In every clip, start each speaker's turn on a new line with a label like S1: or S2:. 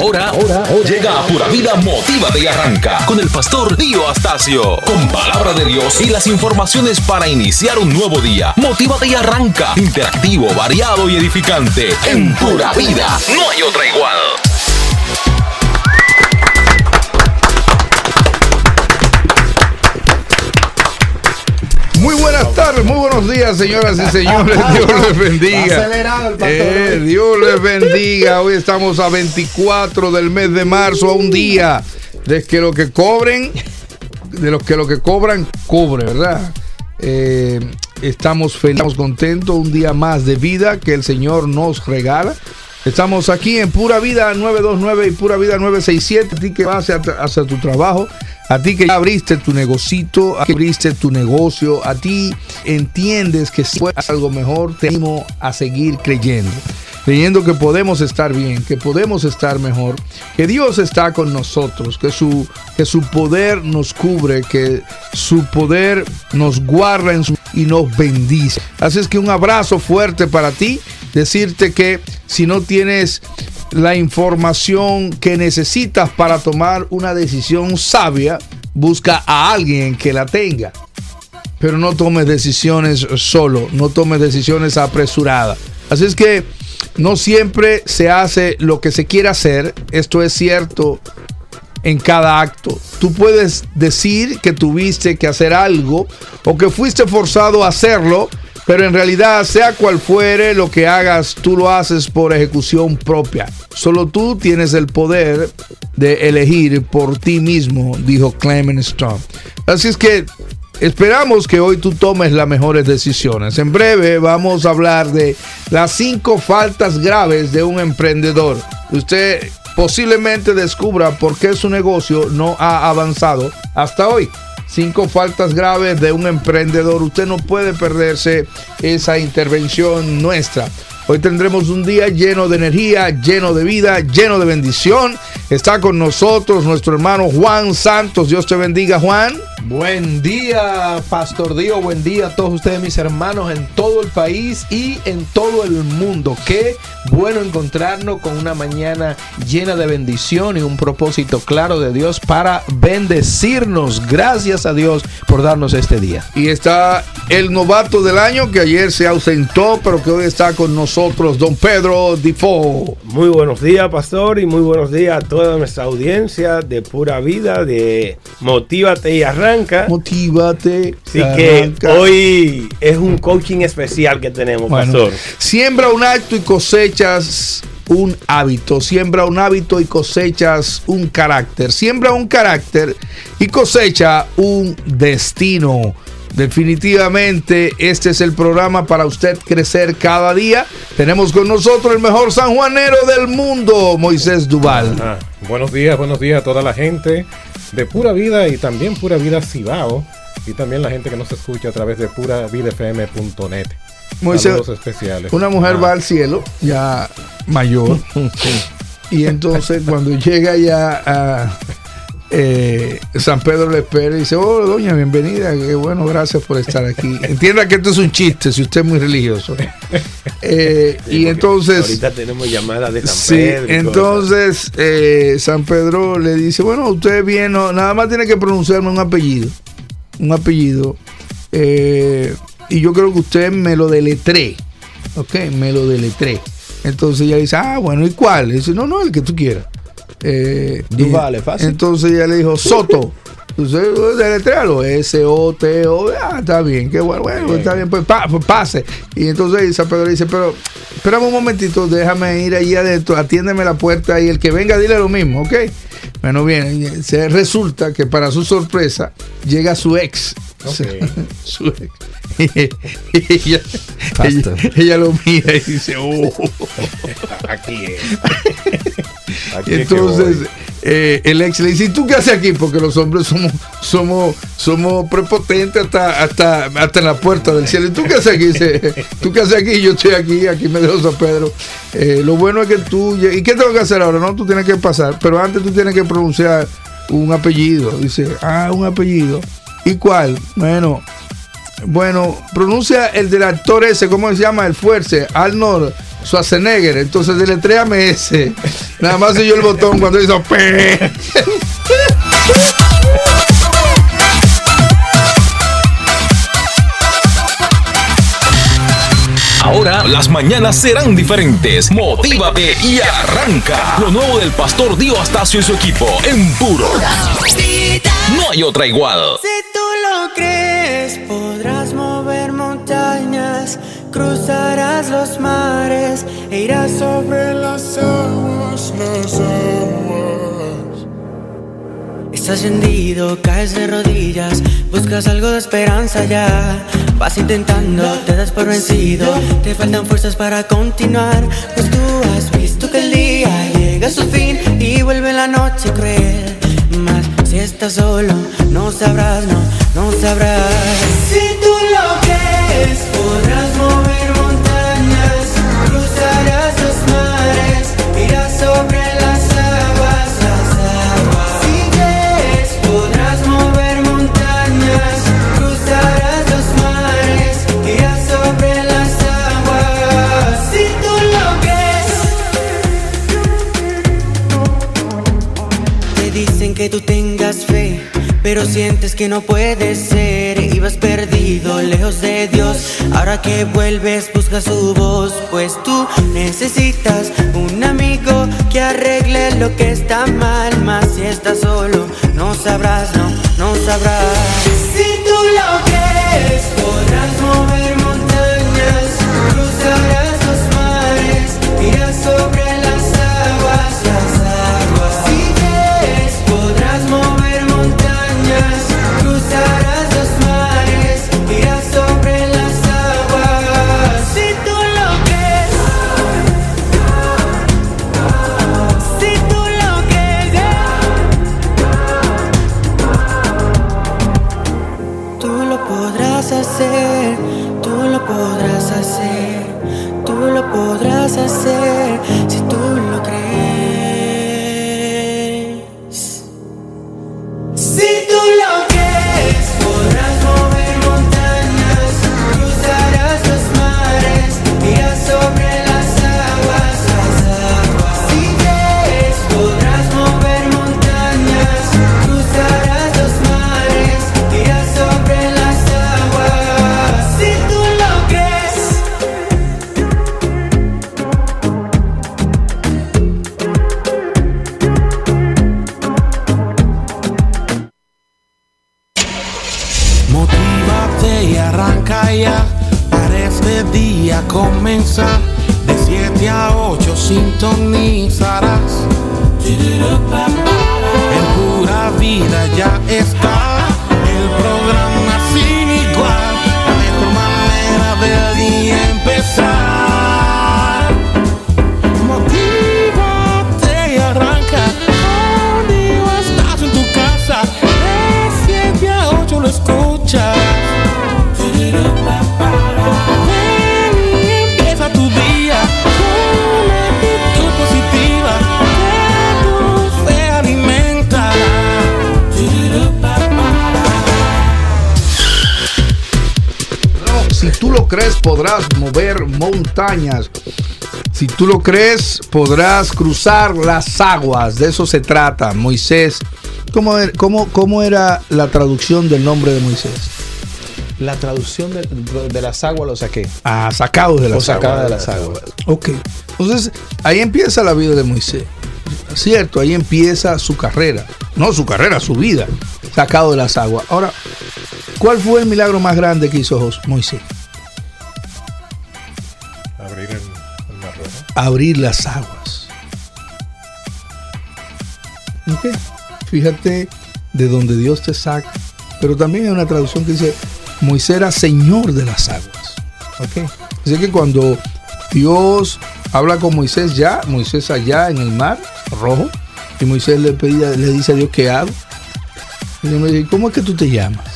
S1: Ahora, ahora, llega a Pura Vida Motívate y Arranca con el pastor Dio Astacio. Con palabra de Dios y las informaciones para iniciar un nuevo día. Motívate y Arranca. Interactivo, variado y edificante. En Pura Vida. No hay otra igual.
S2: Muy buenas tardes, muy buenos días, señoras y señores. Dios les bendiga. Eh, Dios les bendiga. Hoy estamos a 24 del mes de marzo, a un día de que lo que cobren, de los que lo que cobran, cobre, ¿verdad? Eh, estamos felices, estamos contentos, un día más de vida que el Señor nos regala. Estamos aquí en Pura Vida 929 y Pura Vida 967. A ti que vas hacia, tu trabajo, a ti que abriste tu negocito, a ti que abriste tu negocio, a ti entiendes que si puedes algo mejor, te animo a seguir creyendo. Creyendo que podemos estar bien, que podemos estar mejor, que Dios está con nosotros, que su, que su poder nos cubre, que su poder nos guarda en su, y nos bendice. Así es que un abrazo fuerte para ti, decirte que si no tienes la información que necesitas para tomar una decisión sabia, busca a alguien que la tenga. Pero no tomes decisiones solo, no tomes decisiones apresuradas. Así es que no siempre se hace lo que se quiere hacer. Esto es cierto en cada acto. Tú puedes decir que tuviste que hacer algo o que fuiste forzado a hacerlo, pero en realidad, sea cual fuere lo que hagas, tú lo haces por ejecución propia. Solo tú tienes el poder de elegir por ti mismo, dijo Clement Strong. Así es que esperamos que hoy tú tomes las mejores decisiones. En breve vamos a hablar de las cinco faltas graves de un emprendedor. Usted posiblemente descubra por qué su negocio no ha avanzado hasta hoy cinco faltas graves de un emprendedor. Usted no puede perderse esa intervención nuestra. Hoy tendremos un día lleno de energía, lleno de vida, lleno de bendición. Está con nosotros nuestro hermano Juan Santos. Dios te bendiga, Juan.
S3: Buen día, Pastor Dio. Buen día a todos ustedes, mis hermanos, en todo el país y en todo el mundo. Qué bueno encontrarnos con una mañana llena de bendición y un propósito claro de Dios para bendecirnos. Gracias a Dios por darnos este día.
S2: Y está el novato del año que ayer se ausentó, pero que hoy está con nosotros, don Pedro Difo.
S4: Muy buenos días, Pastor, y muy buenos días a toda nuestra audiencia de pura vida, de Motívate y Arranca.
S2: Motívate.
S4: Así que hoy es un coaching especial que tenemos,
S2: Bueno,
S4: Pastor.
S2: siembra un acto y cosechas un hábito. Siembra un hábito y cosechas un carácter. Siembra un carácter y cosecha un destino. Definitivamente este es el programa para usted crecer cada día. Tenemos con nosotros el mejor sanjuanero del mundo, Moisés Duval.
S5: Ah, buenos días, buenos días a toda la gente de Pura Vida y también Pura Vida Cibao y también la gente que nos escucha a través de puravidafm.net.
S2: Moisés,
S5: especiales.
S2: Una mujer
S5: Ah,
S2: va al cielo, ya mayor, y entonces cuando llega ya a eh, San Pedro le espera y dice, oh doña, bienvenida, qué bueno, gracias por estar aquí. Entienda que esto es un chiste, si usted es muy religioso. Eh, y entonces...
S4: Ahorita tenemos llamadas de San
S2: Sí,
S4: Pedro.
S2: entonces eh, San Pedro le dice, bueno, usted viene, no, nada más tiene que pronunciarme un apellido, un apellido, y yo creo que usted me lo deletré, ok, me lo deletré. Entonces ella dice, ah, bueno, ¿y cuál? Y dice, no, no, el que tú quieras. Eh,
S3: fácil.
S2: Entonces ella le dijo, Soto. Entonces, deletréalo, S-O-T-O, ah, está bien, qué bueno, bueno, está bien, pues, pa- pues pase. Y entonces San Pedro dice, pero espérame un momentito, déjame ir ahí adentro, atiéndeme la puerta y el que venga dile lo mismo, ¿ok? Bueno, bien, y se resulta que para su sorpresa llega su ex. Su ex. Y ella, ella, ella lo mira y dice, oh.
S4: Aquí es.
S5: Aquí
S2: entonces eh, el ex le dice, ¿y tú qué haces aquí? Porque los hombres somos, somos, somos prepotentes hasta, hasta, hasta en la puerta del cielo. ¿Y tú qué haces aquí? Dice, ¿tú qué haces aquí? Yo estoy aquí, aquí me dejo San Pedro. Eh, lo bueno es que tú, ¿y qué tengo que hacer ahora? No, tú tienes que pasar, pero antes tú tienes que pronunciar un apellido. Dice, ah, un apellido. ¿Y cuál? Bueno, bueno, pronuncia el del actor ese, ¿cómo se llama? El fuerza, Arnold Schwarzenegger. Entonces deletréame ese. Nada más yo el botón cuando hizo P.
S1: Ahora las mañanas serán diferentes. Motívate y arranca. Lo nuevo del pastor Dio Astacio y su equipo en puro. No hay otra igual.
S6: Si tú lo crees, podrás cruzarás los mares e irás sobre las aguas, las aguas. Estás rendido, caes de rodillas, buscas algo de esperanza ya. Vas intentando, te das por vencido, te faltan fuerzas para continuar. Pues tú has visto que el día llega a su fin y vuelve la noche cruel. Mas si estás solo, no sabrás, no, no sabrás. Si pero sientes que no puede ser. Ibas perdido, lejos de Dios. Ahora que vuelves, busca su voz. Pues tú necesitas un amigo que arregle lo que está mal. Más si estás solo, no sabrás, no, no sabrás. Montañas. Si tú lo crees, podrás
S2: cruzar las aguas. De eso se trata, Moisés. ¿Cómo, er- cómo- cómo era la traducción del nombre de Moisés?
S3: La traducción de, de las aguas lo saqué.
S2: Ah, sacado de las aguas.
S3: de las aguas.
S2: Ok. Entonces, ahí empieza la vida de Moisés. Cierto, ahí empieza su carrera. No su carrera, su vida. Sacado de las aguas. Ahora, ¿cuál fue el milagro más grande que hizo Moisés?
S5: Abrir
S2: las aguas. Ok. Fíjate de donde Dios te saca. Pero también hay una traducción que dice, Moisés era señor de las aguas. Ok. Así que cuando Dios habla con Moisés ya, Moisés allá en el mar rojo, y Moisés le, pedía, le dice a Dios, ¿qué hago? Y Dios me dice, ¿cómo es que tú te llamas?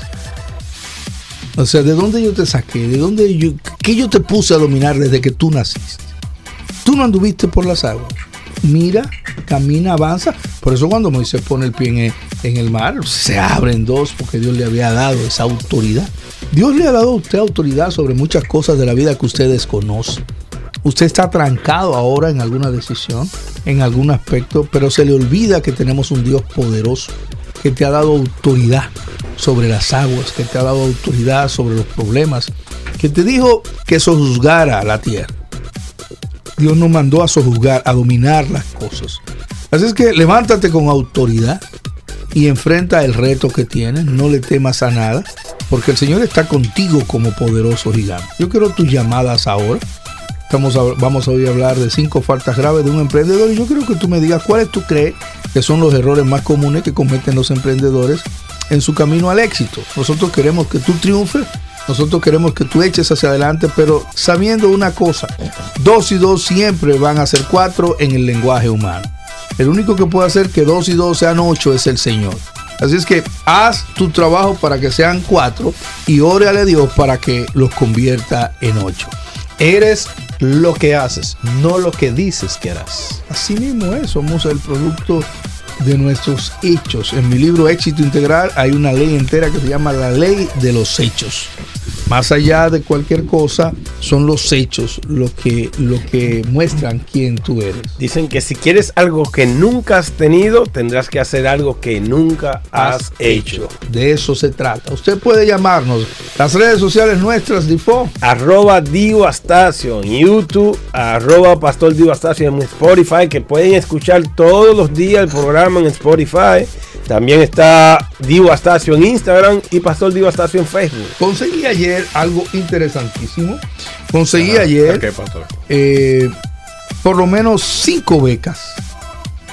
S2: O sea, ¿de dónde yo te saqué? ¿De dónde yo, qué yo te puse a dominar desde que tú naciste? Tú no anduviste por las aguas. Mira, camina, avanza. Por eso cuando Moisés pone el pie en el, mar, se abren dos porque Dios le había dado esa autoridad. Dios le ha dado a usted autoridad sobre muchas cosas de la vida que usted desconoce. Usted está trancado ahora en alguna decisión, en algún aspecto, pero se le olvida que tenemos un Dios poderoso que te ha dado autoridad sobre las aguas, que te ha dado autoridad sobre los problemas, que te dijo que sojuzgara la tierra. Dios nos mandó a sojuzgar, a dominar las cosas. Así es que levántate con autoridad y enfrenta el reto que tienes, no le temas a nada, porque el Señor está contigo como poderoso gigante. Yo quiero tus llamadas ahora. Estamos vamos a hoy hablar de cinco faltas graves de un emprendedor y yo quiero que tú me digas cuáles tú crees que son los errores más comunes que cometen los emprendedores en su camino al éxito. Nosotros queremos que tú triunfes, nosotros queremos que tú eches hacia adelante, pero sabiendo una cosa, dos y dos siempre van a ser cuatro en el lenguaje humano. El único que puede hacer que dos y dos sean ocho es el Señor. Así es que haz tu trabajo para que sean cuatro y órale a Dios para que los convierta en ocho.
S3: Eres lo que haces, no lo que dices que harás.
S2: Así mismo es, somos el producto de nuestros hechos. En mi libro Éxito Integral hay una ley entera que se llama la ley de los hechos. Más allá de cualquier cosa, son los hechos lo que, lo que muestran quién tú eres.
S4: Dicen que si quieres algo que nunca has tenido, tendrás que hacer algo que nunca has, hecho.
S2: De eso se trata. Usted puede llamarnos. Las redes sociales nuestras, Difo.
S4: Arroba Divo Astacio en YouTube, arroba Pastor Divo Astacio en Spotify, que pueden escuchar todos los días el programa en Spotify. También está Divo Astacio en Instagram y Pastor Astacio en Facebook.
S2: Conseguí ayer algo interesantísimo. Conseguí ayer eh, por lo menos cinco becas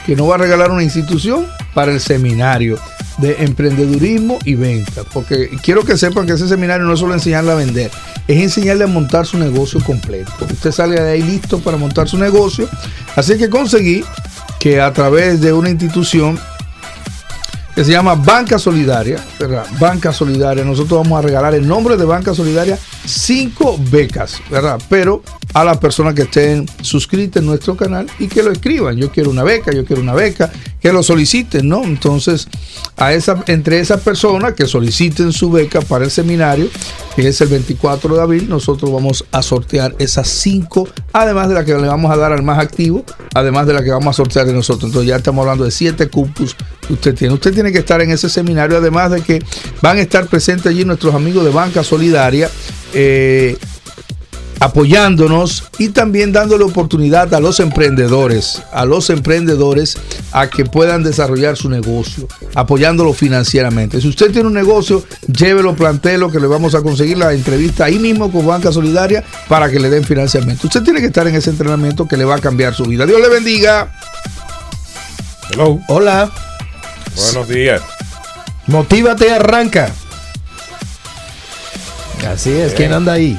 S2: que nos va a regalar una institución para el seminario de emprendedurismo y venta. Porque quiero que sepan que ese seminario no es solo enseñarle a vender, es enseñarle a montar su negocio completo. Usted sale de ahí listo para montar su negocio. Así que conseguí que a través de una institución se llama Banca Solidaria, ¿verdad? Banca Solidaria. Nosotros vamos a regalar en nombre de Banca Solidaria cinco becas, ¿verdad? Pero a las personas que estén suscritas en nuestro canal y que lo escriban. Yo quiero una beca, yo quiero una beca, que lo soliciten, ¿no? Entonces, a esa, entre esas personas que soliciten su beca para el seminario, que es el 24 de abril, nosotros vamos a sortear esas cinco, además de la que le vamos a dar al más activo, además de la que vamos a sortear de nosotros. Entonces, ya estamos hablando de siete cupos que usted tiene. Usted tiene que estar en ese seminario, además de que van a estar presentes allí nuestros amigos de Banca Solidaria. Eh, apoyándonos y también dándole oportunidad a los emprendedores, a los emprendedores a que puedan desarrollar su negocio, apoyándolo financieramente. Si usted tiene un negocio, llévelo, plantelo, que le vamos a conseguir la entrevista ahí mismo con Banca Solidaria para que le den financiamiento. Usted tiene que estar en ese entrenamiento que le va a cambiar su vida. Dios le bendiga.
S3: Hello. Hola.
S5: Buenos días.
S3: Motívate y arranca. Así es, ¿quién anda ahí?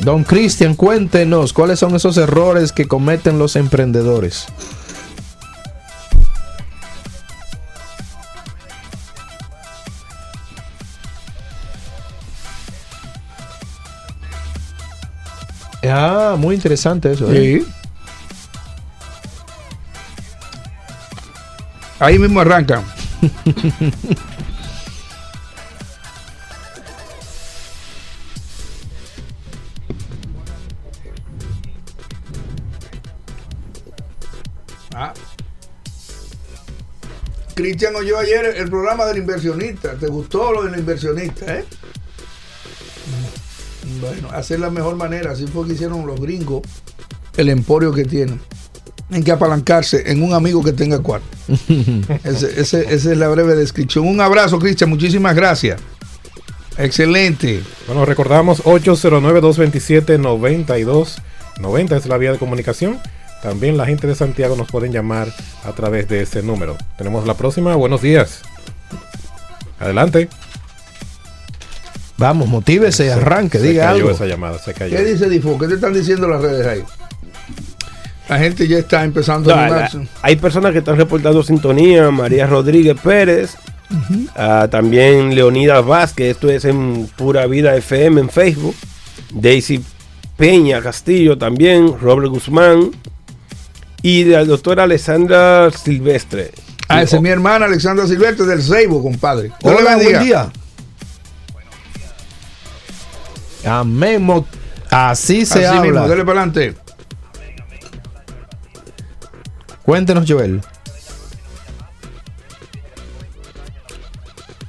S3: Don Cristian, cuéntenos cuáles son esos errores que cometen los emprendedores. Ah, muy interesante eso. ¿eh? Sí.
S2: Ahí mismo arranca. Cristian oyó ayer el programa del inversionista. ¿Te gustó lo del inversionista, eh? Bueno, hacer la mejor manera. Así fue que hicieron los gringos el emporio que tienen. En que apalancarse en un amigo que tenga cuarto. esa es la breve descripción. Un abrazo, Cristian. Muchísimas gracias. Excelente.
S5: Bueno, recordamos 809-227-9290 es la vía de comunicación. También la gente de Santiago nos pueden llamar a través de ese número. Tenemos la próxima. Buenos días. Adelante.
S3: Vamos, motívese, arranque, diga algo.
S5: esa llamada, se cayó.
S2: ¿Qué dice Difo? ¿Qué te están diciendo las redes ahí? La gente ya está empezando a
S4: Hay personas que están reportando sintonía. María Rodríguez Pérez. Ah, también Leonidas Vázquez. Esto es en Pura Vida FM en Facebook. Daisy Peña Castillo también. Robert Guzmán y la doctora Alessandra Silvestre.
S2: Ah, esa es mi hermana Alexandra Silvestre del Seibo, compadre.
S3: Hola, buen día. Amén. Así se
S2: Así
S3: habla.
S2: mismo, dale para adelante.
S3: Cuéntenos, Joel.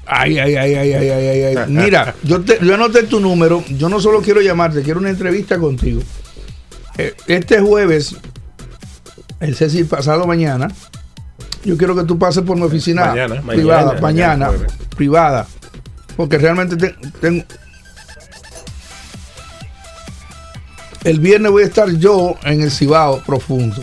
S2: Ay, ay, ay, ay, ay, ay, ay, ay. Mira, yo, te, yo anoté tu número. Yo no solo quiero llamarte, quiero una entrevista contigo. Eh, Este jueves, es decir, pasado mañana, yo quiero que tú pases por mi oficina
S5: Mañana,
S2: privada,
S5: mañana,
S2: mañana,
S5: mañana jueves.
S2: privada. Porque realmente te- tengo. El viernes voy a estar yo en el Cibao profundo.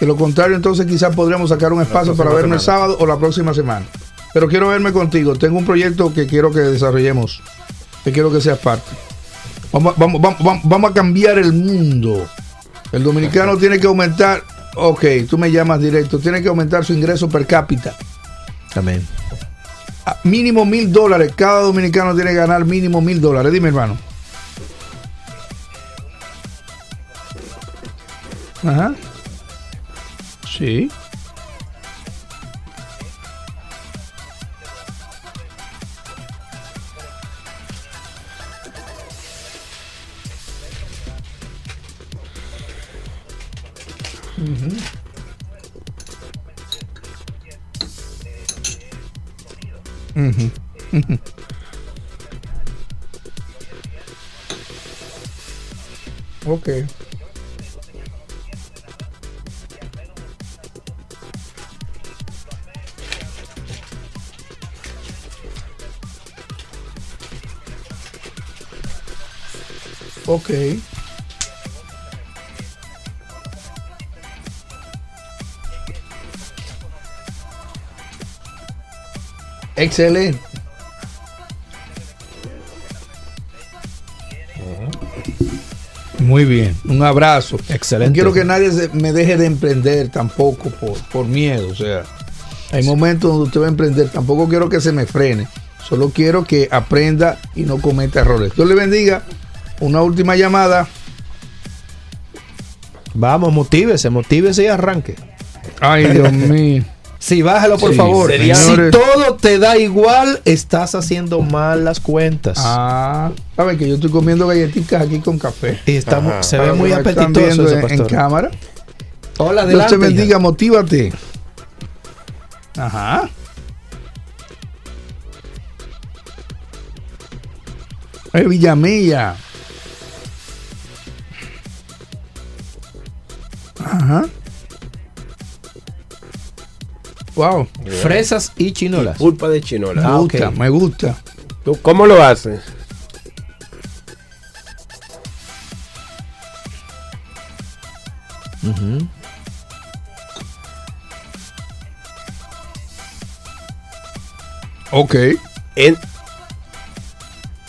S2: De lo contrario, entonces quizás podríamos sacar un espacio para verme el sábado o la próxima semana. Pero quiero verme contigo. Tengo un proyecto que quiero que desarrollemos. Que quiero que seas parte. Vamos, a- vamos, vamos, vamos- vamos a cambiar el mundo. El dominicano tiene que aumentar. Ok, tú me llamas directo. Tiene que aumentar su ingreso per cápita.
S3: Amén.
S2: A mínimo mil dólares. Cada dominicano tiene que ganar mínimo mil dólares. Dime, hermano. Ajá. Sí. Ujú, ujú. Ok. Ok. Excelente. Muy bien, un abrazo.
S3: Excelente.
S2: No quiero que nadie me deje de emprender tampoco por, por miedo. O sea, hay momentos donde usted va a emprender. Tampoco quiero que se me frene. Solo quiero que aprenda y no cometa errores. Dios le bendiga. Una última llamada.
S3: Vamos, motívese, motívese y arranque.
S2: Ay, Dios mío.
S3: Sí, bájalo, por
S2: Sí,
S3: favor.
S4: sería-
S3: si todo te da igual, estás haciendo mal las cuentas.
S2: Ah, saben que yo estoy comiendo galletitas aquí con café.
S3: Y estamos,
S5: Ajá.
S3: se ve muy apetitoso eso,
S2: en, cámara.
S3: Hola,
S2: Dios
S3: adelante.
S2: te bendiga, motívate. Ajá. Ay, Ajá. Wow.
S3: Fresas y chinolas.
S4: Pulpa de chinola.
S2: Me
S3: Ah,
S2: gusta,
S3: ok.
S2: me gusta.
S4: ¿Tú ¿Cómo lo haces?
S3: Ujú.
S2: Ok.
S4: En-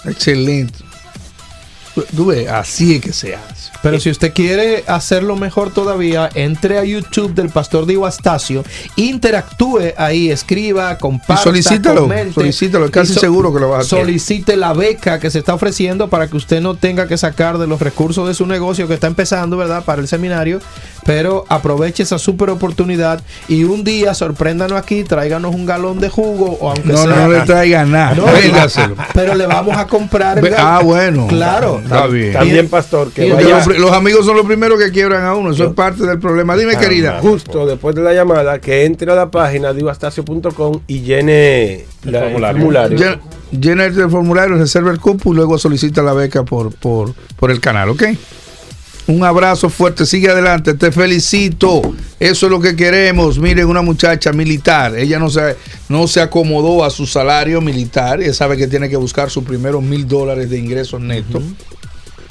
S2: Excelente. Tú ves, así es que se hace.
S3: Pero si usted quiere hacerlo mejor todavía, entre a YouTube del Pastor Diego Astacio, interactúe ahí, escriba, comparta,
S2: Y solicítalo,
S3: comente.
S2: solicítalo, es casi
S3: so-
S2: seguro que lo vas a hacer.
S3: Solicite la beca que se está ofreciendo para que usted no tenga que sacar de los recursos de su negocio que está empezando, ¿verdad? Para el seminario. Pero aproveche esa super oportunidad y un día sorpréndanos aquí, tráiganos un galón de jugo o aunque
S2: No,
S3: sea.
S2: no le traiga nada.
S3: No,
S2: Véngaselo.
S3: Pero le vamos a comprar. el galón.
S2: Ah, bueno.
S3: Claro.
S2: Está bien.
S4: También, pastor, que vaya
S2: los, amigos son los primeros que quiebran a uno. Eso es parte del problema. Dime,
S5: Ah,
S2: querida.
S4: justo después de la llamada que entre a la página divastacio.com y llene la- el
S5: formulario.
S2: Llena, llena el formulario, reserva el cupo y luego solicita la beca por, por, por el canal, ¿ok? Un abrazo fuerte, sigue adelante, te felicito. Eso es lo que queremos. Miren, una muchacha militar, ella no se, no se acomodó a su salario militar, ella sabe que tiene que buscar sus primeros mil dólares de ingresos netos.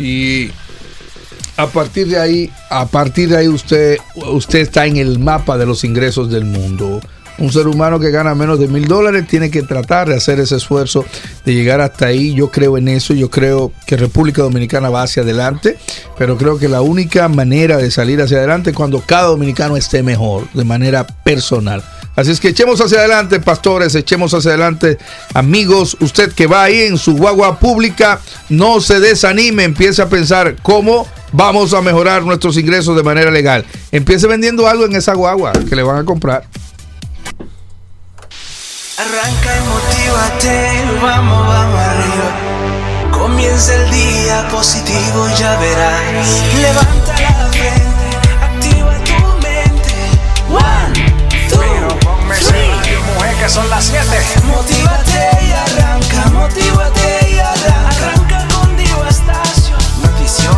S2: Y a partir de ahí, a partir de ahí usted, usted está en el mapa de los ingresos del mundo. Un ser humano que gana menos de mil dólares tiene que tratar de hacer ese esfuerzo de llegar hasta ahí. Yo creo en eso, yo creo que República Dominicana va hacia adelante, pero creo que la única manera de salir hacia adelante es cuando cada dominicano esté mejor, de manera personal. Así es que echemos hacia adelante, pastores, echemos hacia adelante, amigos. Usted que va ahí en su guagua pública, no se desanime, empiece a pensar cómo vamos a mejorar nuestros ingresos de manera legal. Empiece vendiendo algo en esa guagua que le van a comprar.
S6: Arranca y motívate, vamos, vamos arriba.
S7: Comienza el día positivo, ya verás. Levanta la frente, activa tu mente. One, two, three.
S8: mujer, que son las siete.
S7: Motívate y arranca, motívate y arranca.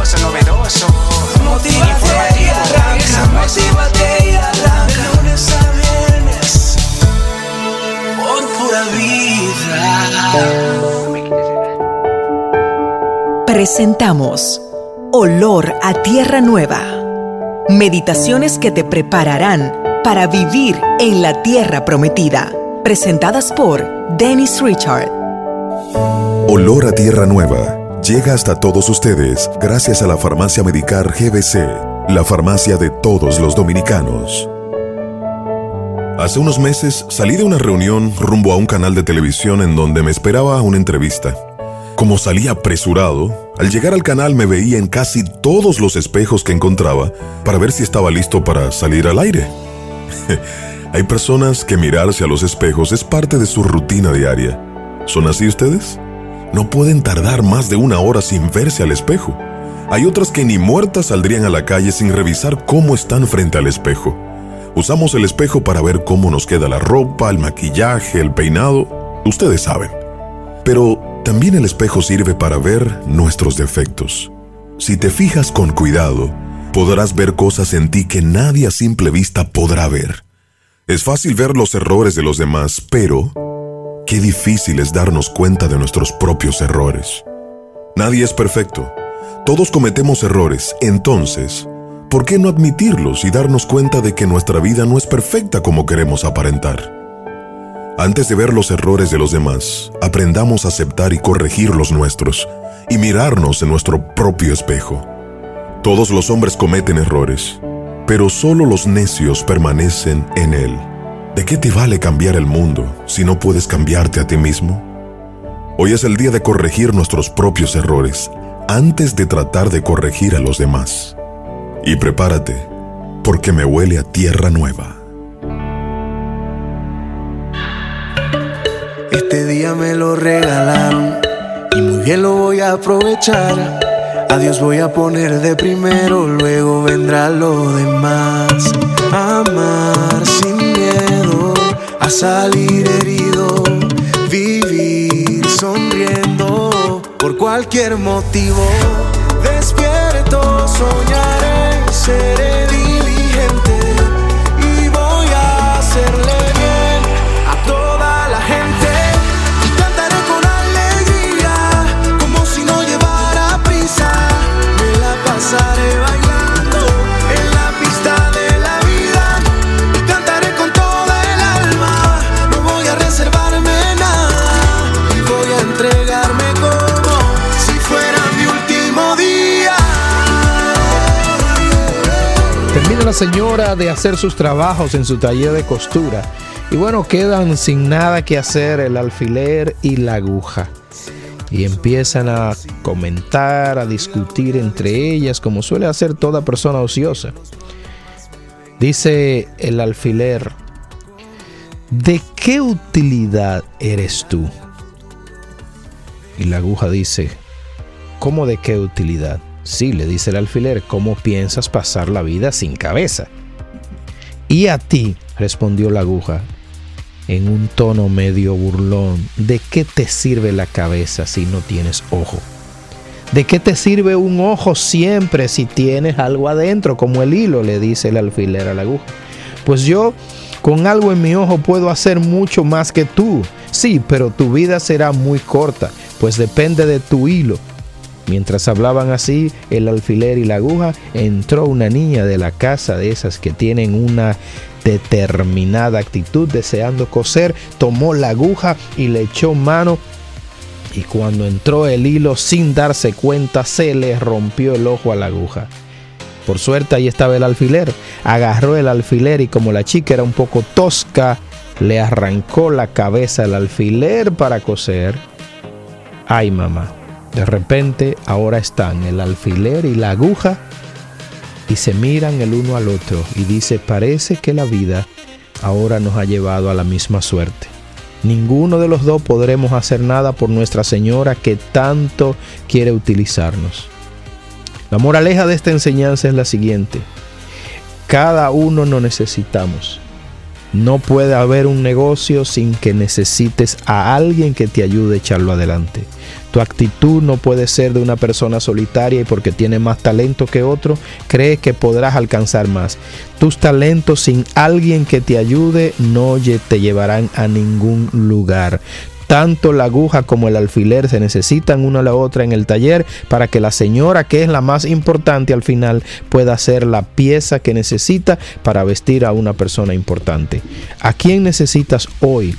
S8: Noticioso, novedoso.
S7: Motívate y arranca, motívate y arranca. De lunes a viernes, por pura vida.
S9: Presentamos Olor a Tierra Nueva. Meditaciones que te prepararán para vivir en la tierra prometida. Presentadas por Dennis Richard.
S10: Olor a Tierra Nueva llega hasta todos ustedes gracias a la farmacia Medicar GBC, la farmacia de todos los dominicanos. Hace unos meses salí de una reunión rumbo a un canal de televisión en donde me esperaba una entrevista. Como salí apresurado, al llegar al canal me veía en casi todos los espejos que encontraba para ver si estaba listo para salir al aire. Hay personas que mirarse a los espejos es parte de su rutina diaria. ¿Son así ustedes? No pueden tardar más de una hora sin verse al espejo. Hay otras que ni muertas saldrían a la calle sin revisar cómo están frente al espejo. Usamos el espejo para ver cómo nos queda la ropa, el maquillaje, el peinado. Ustedes saben. Pero también el espejo sirve para ver nuestros defectos. Si te fijas con cuidado, podrás ver cosas en ti que nadie a simple vista podrá ver. Es fácil ver los errores de los demás, pero qué difícil es darnos cuenta de nuestros propios errores. Nadie es perfecto. Todos cometemos errores, entonces, ¿por qué no admitirlos y darnos cuenta de que nuestra vida no es perfecta como queremos aparentar? Antes de ver los errores de los demás, aprendamos a aceptar y corregir los nuestros y mirarnos en nuestro propio espejo. Todos los hombres cometen errores, pero solo los necios permanecen en él. ¿De qué te vale cambiar el mundo si no puedes cambiarte a ti mismo? Hoy es el día de corregir nuestros propios errores antes de tratar de corregir a los demás. Y prepárate, porque me huele a tierra nueva.
S7: Este día me lo regalaron y muy bien lo voy a aprovechar. A Dios voy a poner de primero, luego vendrá lo demás. Amar sin a salir herido, vivir sonriendo por cualquier motivo. Despierto, soñaré,
S3: señora de hacer sus trabajos en su taller de costura. Y bueno, quedan sin nada que hacer el alfiler y la aguja. Y empiezan a comentar, a discutir entre ellas, como suele hacer toda persona ociosa. Dice el alfiler, ¿de qué utilidad eres tú? Y la aguja dice, ¿cómo de qué utilidad? Sí, le dice el alfiler, ¿cómo piensas pasar la vida sin cabeza? Y a ti, respondió la aguja, en un tono medio burlón, ¿de qué te sirve la cabeza si no tienes ojo? ¿De qué te sirve un ojo siempre si tienes algo adentro, como el hilo? le dice el alfiler a la aguja. Pues yo con algo en mi ojo puedo hacer mucho más que tú. Sí, pero tu vida será muy corta, pues depende de tu hilo. Mientras hablaban así, el alfiler y la aguja, entró una niña de la casa de esas que tienen una determinada actitud deseando coser, tomó la aguja y le echó mano y cuando entró el hilo sin darse cuenta se le rompió el ojo a la aguja. Por suerte ahí estaba el alfiler, agarró el alfiler y como la chica era un poco tosca, le arrancó la cabeza al alfiler para coser. Ay mamá, de repente ahora están el alfiler y la aguja y se miran el uno al otro y dice, parece que la vida ahora nos ha llevado a la misma suerte. ninguno de los dos podremos hacer nada por Nuestra Señora que tanto quiere utilizarnos. La moraleja de esta enseñanza es la siguiente. Cada uno nos necesitamos. No puede haber un negocio sin que necesites a alguien que te ayude a echarlo adelante. Tu actitud no puede ser de una persona solitaria y porque tiene más talento que otro, crees que podrás alcanzar más. Tus talentos sin alguien que te ayude no te llevarán a ningún lugar. Tanto la aguja como el alfiler se necesitan una a la otra en el taller para que la señora, que es la más importante al final, pueda hacer la pieza que necesita para vestir a una persona importante. ¿A quién necesitas hoy?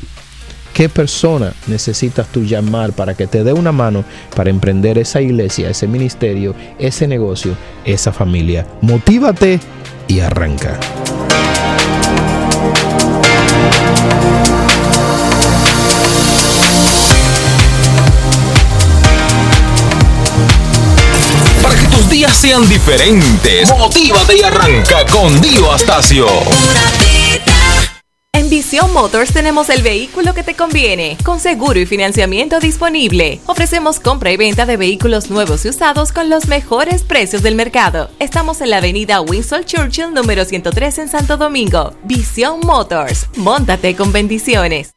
S3: ¿Qué persona necesitas tú llamar para que te dé una mano para emprender esa iglesia, ese ministerio, ese negocio, esa familia? Motívate y arranca.
S1: días sean diferentes. Motívate y arranca con Dio Astacio.
S11: Visión Motors tenemos el vehículo que te conviene, con seguro y financiamiento disponible. Ofrecemos compra y venta de vehículos nuevos y usados con los mejores precios del mercado. Estamos en la avenida Winston Churchill número 103 en Santo Domingo. Visión Motors, montate con bendiciones.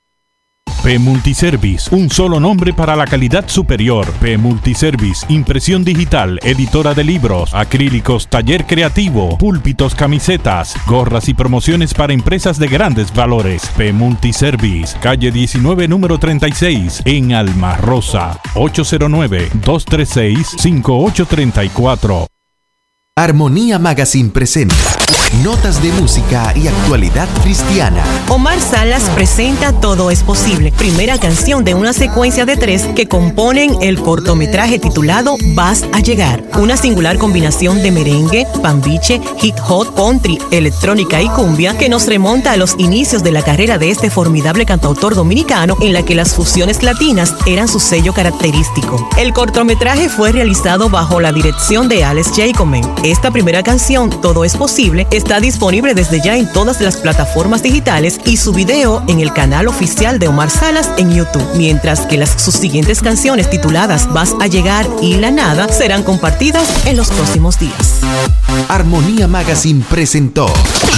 S12: P Multiservice, un solo nombre para la calidad superior. P Multiservice, impresión digital, editora de libros, acrílicos, taller creativo, púlpitos, camisetas, gorras y promociones para empresas de grandes valores. P Multiservice, calle 19, número 36, en Alma Rosa, 809-236-5834.
S13: Armonía Magazine presenta Notas de música y actualidad cristiana.
S14: Omar Salas presenta Todo es posible, primera canción de una secuencia de tres que componen el cortometraje titulado Vas a llegar. Una singular combinación de merengue, pambiche, hip hop, country, electrónica y cumbia que nos remonta a los inicios de la carrera de este formidable cantautor dominicano en la que las fusiones latinas eran su sello característico. El cortometraje fue realizado bajo la dirección de Alex Jacobman. Esta primera canción, Todo es posible, está disponible desde ya en todas las plataformas digitales y su video en el canal oficial de Omar Salas en YouTube, mientras que las sus siguientes canciones tituladas Vas a llegar y La nada serán compartidas en los próximos días.
S13: Armonía Magazine presentó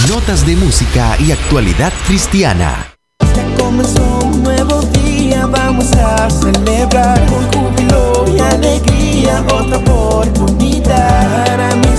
S13: Notas de música y actualidad cristiana.
S6: comenzó un nuevo día, vamos a celebrar con júbilo y alegría otra oportunidad para mi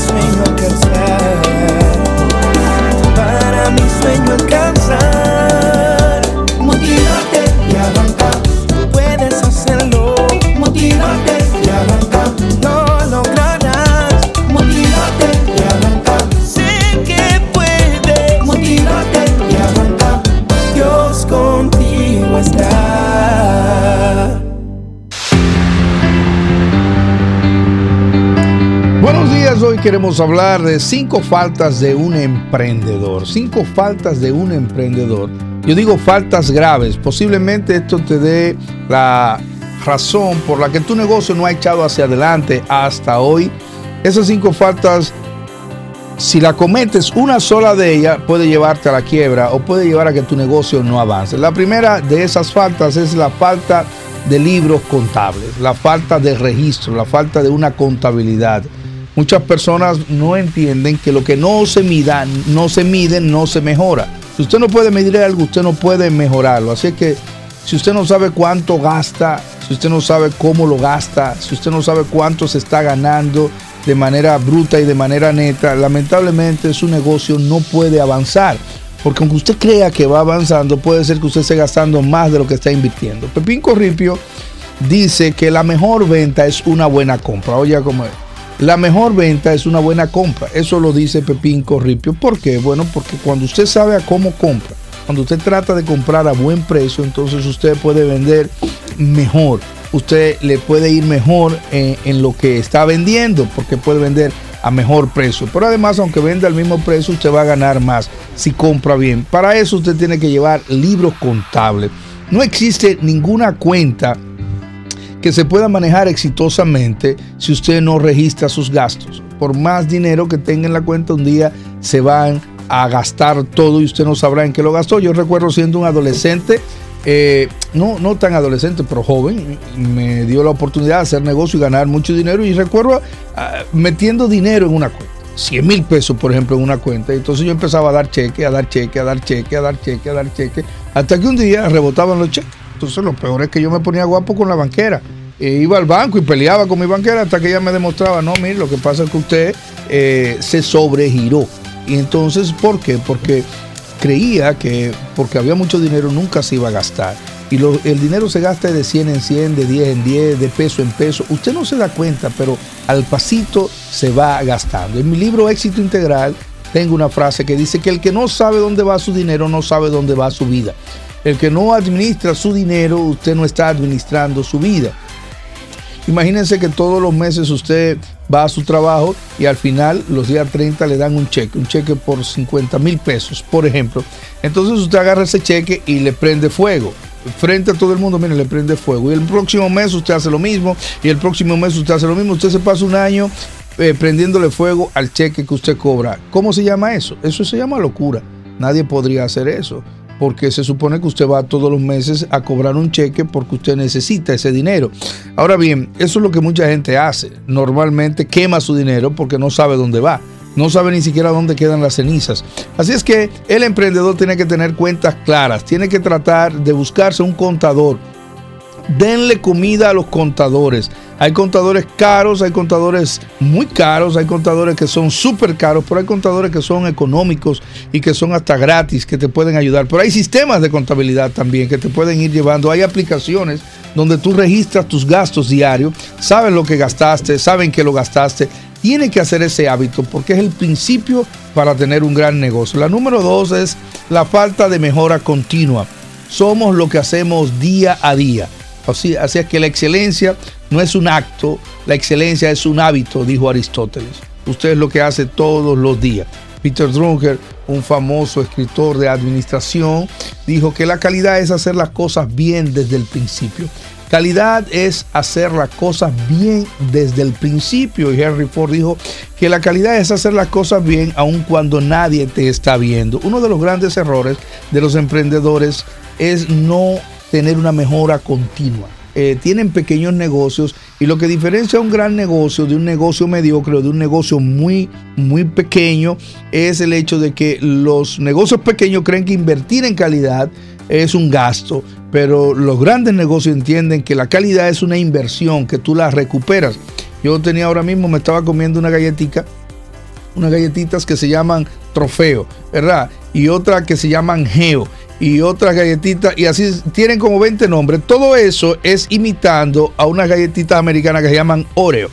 S2: hoy queremos hablar de cinco faltas de un emprendedor. Cinco faltas de un emprendedor. Yo digo faltas graves. Posiblemente esto te dé la razón por la que tu negocio no ha echado hacia adelante hasta hoy. Esas cinco faltas, si la cometes una sola de ellas, puede llevarte a la quiebra o puede llevar a que tu negocio no avance. La primera de esas faltas es la falta de libros contables, la falta de registro, la falta de una contabilidad. Muchas personas no entienden que lo que no se mida, no se mide, no se mejora. Si usted no puede medir algo, usted no puede mejorarlo. Así que si usted no sabe cuánto gasta, si usted no sabe cómo lo gasta, si usted no sabe cuánto se está ganando de manera bruta y de manera neta, lamentablemente su negocio no puede avanzar. Porque aunque usted crea que va avanzando, puede ser que usted esté gastando más de lo que está invirtiendo. Pepín Corripio dice que la mejor venta es una buena compra. Oye, como es. La mejor venta es una buena compra. Eso lo dice Pepín Corripio. ¿Por qué? Bueno, porque cuando usted sabe a cómo compra, cuando usted trata de comprar a buen precio, entonces usted puede vender mejor. Usted le puede ir mejor en, en lo que está vendiendo, porque puede vender a mejor precio. Pero además, aunque venda al mismo precio, usted va a ganar más si compra bien. Para eso usted tiene que llevar libros contables. No existe ninguna cuenta que se pueda manejar exitosamente si usted no registra sus gastos. Por más dinero que tenga en la cuenta, un día se van a gastar todo y usted no sabrá en qué lo gastó. Yo recuerdo siendo un adolescente eh, no, no tan adolescente, pero joven, me dio la oportunidad de hacer negocio y ganar mucho dinero. Y recuerdo ah, metiendo dinero en una cuenta. 100 mil pesos, por ejemplo, en una cuenta. Entonces yo empezaba a dar cheque, a dar cheque, a dar cheque, a dar cheque, a dar cheque, hasta que un día rebotaban los cheques. Entonces lo peor es que yo me ponía guapo con la banquera. E iba al banco y peleaba con mi banquera hasta que ella me demostraba, no, mire, lo que pasa es que usted eh, se sobregiró. Y entonces, ¿por qué? Porque creía que porque había mucho dinero nunca se iba a gastar. Y el dinero se gasta de 100 en 100, de 10 en 10, de peso en peso. Usted no se da cuenta, pero al pasito se va gastando. En mi libro Éxito Integral tengo una frase que dice que el que no sabe dónde va su dinero no sabe dónde va su vida. El que no administra su dinero, usted no está administrando su vida. Imagínense que todos los meses usted va a su trabajo y al final, los días 30, le dan un cheque, un cheque por 50 mil pesos, por ejemplo. Entonces usted agarra ese cheque y le prende fuego. Frente a todo el mundo, mire, le prende fuego. Y el próximo mes usted hace lo mismo, y el próximo mes usted hace lo mismo. Usted se pasa un año eh, prendiéndole fuego al cheque que usted cobra. ¿Cómo se llama eso? Eso se llama locura. Nadie podría hacer eso porque se supone que usted va todos los meses a cobrar un cheque porque usted necesita ese dinero. Ahora bien, eso es lo que mucha gente hace. Normalmente quema su dinero porque no sabe dónde va. No sabe ni siquiera dónde quedan las cenizas. Así es que el emprendedor tiene que tener cuentas claras, tiene que tratar de buscarse un contador. Denle comida a los contadores. Hay contadores caros, hay contadores muy caros, hay contadores que son súper caros, pero hay contadores que son económicos y que son hasta gratis, que te pueden ayudar. Pero hay sistemas de contabilidad también que te pueden ir llevando. Hay aplicaciones donde tú registras tus gastos diarios, sabes lo que gastaste, saben que lo gastaste. Tiene que hacer ese hábito porque es el principio para tener un gran negocio. La número dos es la falta de mejora continua. Somos lo que hacemos día a día. Así, así es que la excelencia no es un acto, la excelencia es un hábito, dijo Aristóteles. Usted es lo que hace todos los días. Peter Drucker, un famoso escritor de administración, dijo que la calidad es hacer las cosas bien desde el principio. Calidad es hacer las cosas bien desde el principio. Y Henry Ford dijo que la calidad es hacer las cosas bien aun cuando nadie te está viendo. Uno de los grandes errores de los emprendedores es no tener una mejora continua. Eh, tienen pequeños negocios y lo que diferencia un gran negocio de un negocio mediocre o de un negocio muy, muy pequeño es el hecho de que los negocios pequeños creen que invertir en calidad es un gasto, pero los grandes negocios entienden que la calidad es una inversión, que tú la recuperas. Yo tenía ahora mismo, me estaba comiendo una galletita, unas galletitas que se llaman trofeo, ¿verdad? Y otra que se llaman geo y otras galletitas, y así tienen como 20 nombres. Todo eso es imitando a unas galletitas americanas que se llaman Oreo.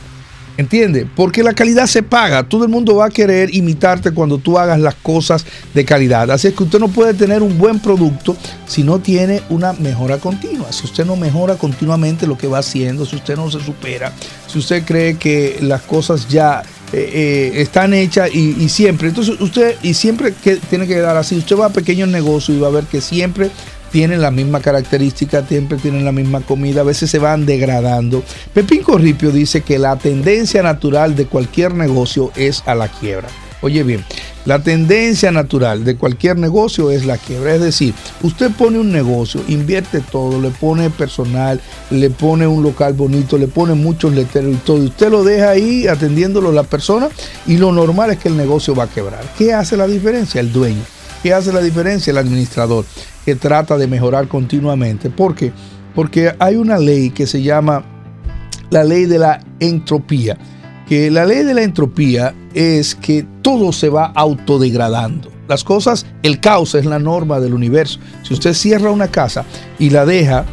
S2: ¿Entiende? Porque la calidad se paga. Todo el mundo va a querer imitarte cuando tú hagas las cosas de calidad. Así es que usted no puede tener un buen producto si no tiene una mejora continua. Si usted no mejora continuamente lo que va haciendo, si usted no se supera, si usted cree que las cosas ya eh, eh, están hechas y, siempre. Entonces usted, y siempre que tiene que dar así, usted va a pequeños negocios y va a ver que siempre tienen la misma característica, siempre tienen la misma comida, a veces se van degradando. Pepín Corripio dice que la tendencia natural de cualquier negocio es a la quiebra. Oye bien, la tendencia natural de cualquier negocio es la quiebra. Es decir, usted pone un negocio, invierte todo, le pone personal, le pone un local bonito, le pone muchos letreros y todo. Y usted lo deja ahí atendiéndolo la persona y lo normal es que el negocio va a quebrar. ¿Qué hace la diferencia? El dueño. ¿Qué hace la diferencia? El administrador, que trata de mejorar continuamente. ¿Por qué? Porque hay una ley que se llama la ley de la entropía que la ley de la entropía es que todo se va autodegradando. Las cosas, el caos es la norma del universo. Si usted cierra una casa y la deja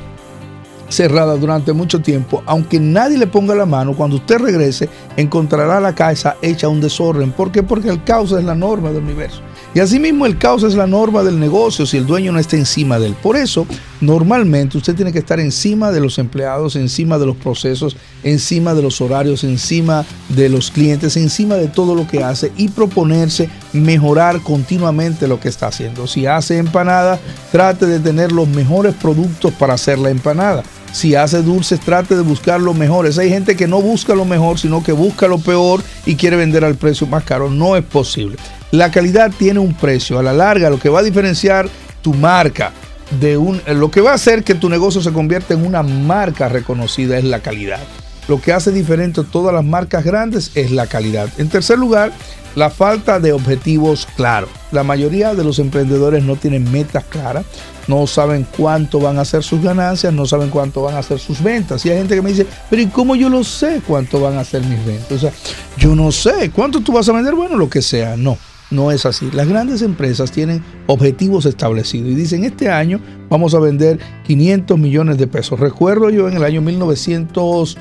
S2: cerrada durante mucho tiempo, aunque nadie le ponga la mano, cuando usted regrese encontrará la casa hecha un desorden. ¿Por qué? Porque el caos es la norma del universo. Y asimismo el caos es la norma del negocio si el dueño no está encima de él. Por eso, normalmente usted tiene que estar encima de los empleados, encima de los procesos, encima de los horarios, encima de los clientes, encima de todo lo que hace y proponerse mejorar continuamente lo que está haciendo. Si hace empanada, trate de tener los mejores productos para hacer la empanada. Si hace dulces, trate de buscar los mejores. Hay gente que no busca lo mejor, sino que busca lo peor y quiere vender al precio más caro. No es posible. La calidad tiene un precio. A la larga, lo que va a diferenciar tu marca de un... Lo que va a hacer que tu negocio se convierta en una marca reconocida es la calidad. Lo que hace diferente a todas las marcas grandes es la calidad. En tercer lugar, la falta de objetivos claros. La mayoría de los emprendedores no tienen metas claras, no saben cuánto van a ser sus ganancias, no saben cuánto van a ser sus ventas. Y hay gente que me dice, pero ¿y cómo yo lo sé cuánto van a ser mis ventas? O sea, yo no sé cuánto tú vas a vender, bueno, lo que sea. No, no es así. Las grandes empresas tienen objetivos establecidos y dicen, este año vamos a vender 500 millones de pesos. Recuerdo yo en el año 1900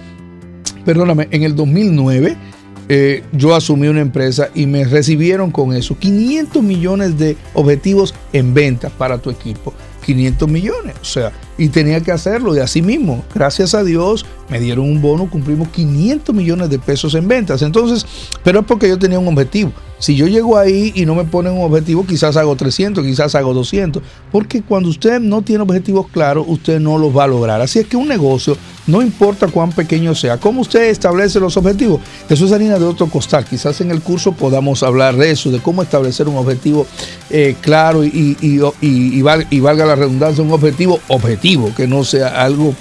S2: perdóname, en el 2009 eh, yo asumí una empresa y me recibieron con eso 500 millones de objetivos en ventas para tu equipo. 500 millones, o sea, y tenía que hacerlo de así mismo. Gracias a Dios me dieron un bono, cumplimos 500 millones de pesos en ventas. Entonces, pero es porque yo tenía un objetivo. Si yo llego ahí y no me ponen un objetivo, quizás hago 300, quizás hago 200. Porque cuando usted no tiene objetivos claros, usted no los va a lograr. Así es que un negocio, no importa cuán pequeño sea, ¿cómo usted establece los objetivos? Eso es harina de otro costal. Quizás en el curso podamos hablar de eso, de cómo establecer un objetivo eh, claro y, y valga la redundancia, un objetivo objetivo, que no sea algo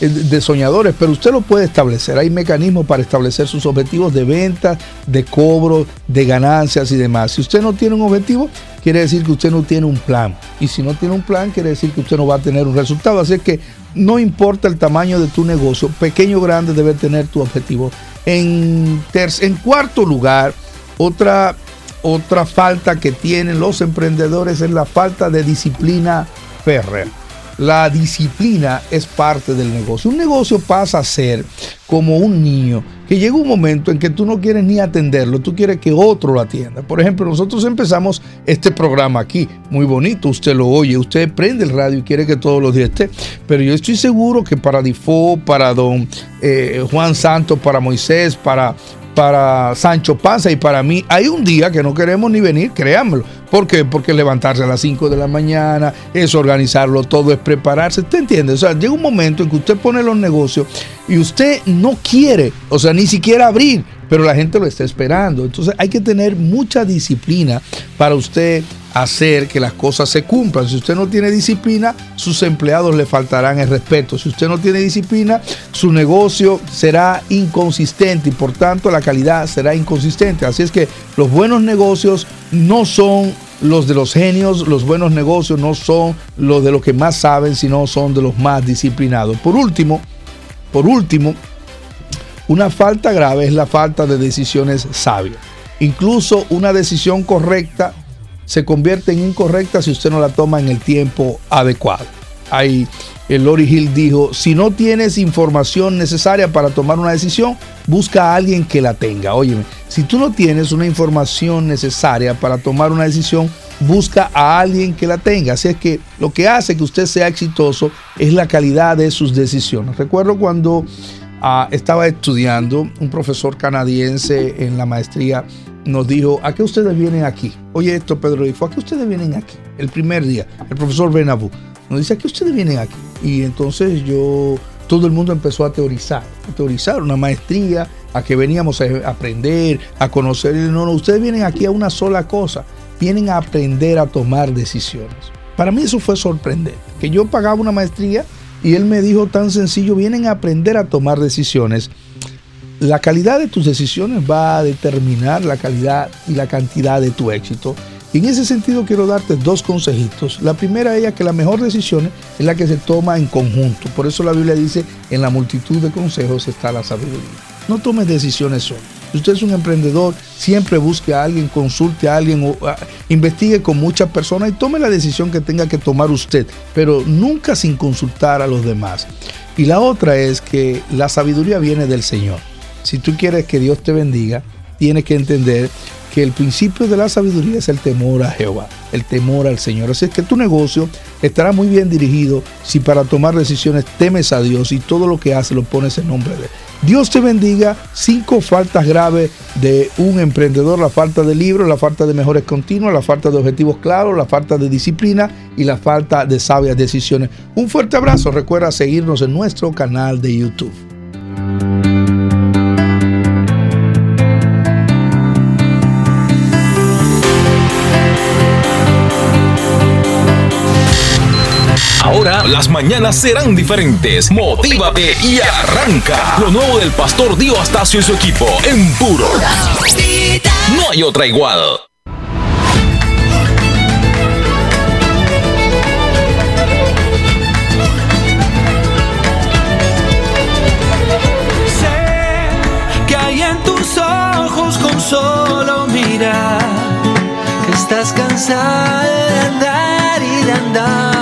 S2: de soñadores, pero usted lo puede establecer. Hay mecanismos para establecer sus objetivos de venta, de cobro, de ganancias y demás. Si usted no tiene un objetivo, quiere decir que usted no tiene un plan. Y si no tiene un plan, quiere decir que usted no va a tener un resultado. Así que no importa el tamaño de tu negocio, pequeño o grande, debe tener tu objetivo. En, en cuarto lugar, otra, otra falta que tienen los emprendedores es la falta de disciplina férrea la disciplina es parte del negocio. Un negocio pasa a ser como un niño que llega un momento en que tú no quieres ni atenderlo, tú quieres que otro lo atienda. Por ejemplo, nosotros empezamos este programa aquí, muy bonito, usted lo oye, usted prende el radio y quiere que todos los días esté, pero yo estoy seguro que para Difo, para don eh, Juan Santos, para Moisés, para para Sancho Panza y para mí, hay un día que no queremos ni venir, créanmelo. ¿Por qué? Porque levantarse a las 5 de la mañana, es organizarlo todo, es prepararse. ¿Usted entiende? O sea, llega un momento en que usted pone los negocios y usted no quiere, o sea, ni siquiera abrir pero la gente lo está esperando. Entonces hay que tener mucha disciplina para usted hacer que las cosas se cumplan. Si usted no tiene disciplina, sus empleados le faltarán el respeto. Si usted no tiene disciplina, su negocio será inconsistente y por tanto la calidad será inconsistente. Así es que los buenos negocios no son los de los genios, los buenos negocios no son los de los que más saben, sino son de los más disciplinados. Por último, por último, una falta grave es la falta de decisiones sabias. Incluso una decisión correcta se convierte en incorrecta si usted no la toma en el tiempo adecuado. Ahí el Lori Hill dijo, si no tienes información necesaria para tomar una decisión, busca a alguien que la tenga. Óyeme, si tú no tienes una información necesaria para tomar una decisión, busca a alguien que la tenga. Así es que lo que hace que usted sea exitoso es la calidad de sus decisiones. Recuerdo cuando Ah, estaba estudiando, un profesor canadiense en la maestría nos dijo, ¿a qué ustedes vienen aquí? Oye esto, Pedro dijo, ¿a qué ustedes vienen aquí? El primer día, el profesor Benabú nos dice, ¿a qué ustedes vienen aquí? Y entonces yo, todo el mundo empezó a teorizar, a teorizar una maestría, a que veníamos a aprender, a conocer. No, no, ustedes vienen aquí a una sola cosa, vienen a aprender a tomar decisiones. Para mí eso fue sorprendente, que yo pagaba una maestría y él me dijo tan sencillo, vienen a aprender a tomar decisiones. La calidad de tus decisiones va a determinar la calidad y la cantidad de tu éxito. Y en ese sentido quiero darte dos consejitos. La primera es que la mejor decisión es la que se toma en conjunto. Por eso la Biblia dice, en la multitud de consejos está la sabiduría. No tomes decisiones solo. Si usted es un emprendedor, siempre busque a alguien, consulte a alguien, o, ah, investigue con muchas personas y tome la decisión que tenga que tomar usted, pero nunca sin consultar a los demás. Y la otra es que la sabiduría viene del Señor. Si tú quieres que Dios te bendiga, tienes que entender que el principio de la sabiduría es el temor a Jehová, el temor al Señor. Así es que tu negocio estará muy bien dirigido si para tomar decisiones temes a Dios y todo lo que haces lo pones en nombre de Él. Dios te bendiga. Cinco faltas graves de un emprendedor, la falta de libros, la falta de mejores continuos, la falta de objetivos claros, la falta de disciplina y la falta de sabias decisiones. Un fuerte abrazo. Recuerda seguirnos en nuestro canal de YouTube.
S1: Ahora las mañanas serán diferentes. Motívate y arranca. Lo nuevo del pastor Dio Astacio y su equipo en puro. No hay otra igual.
S6: Sé que hay en tus ojos con solo mirar estás cansada de andar y de andar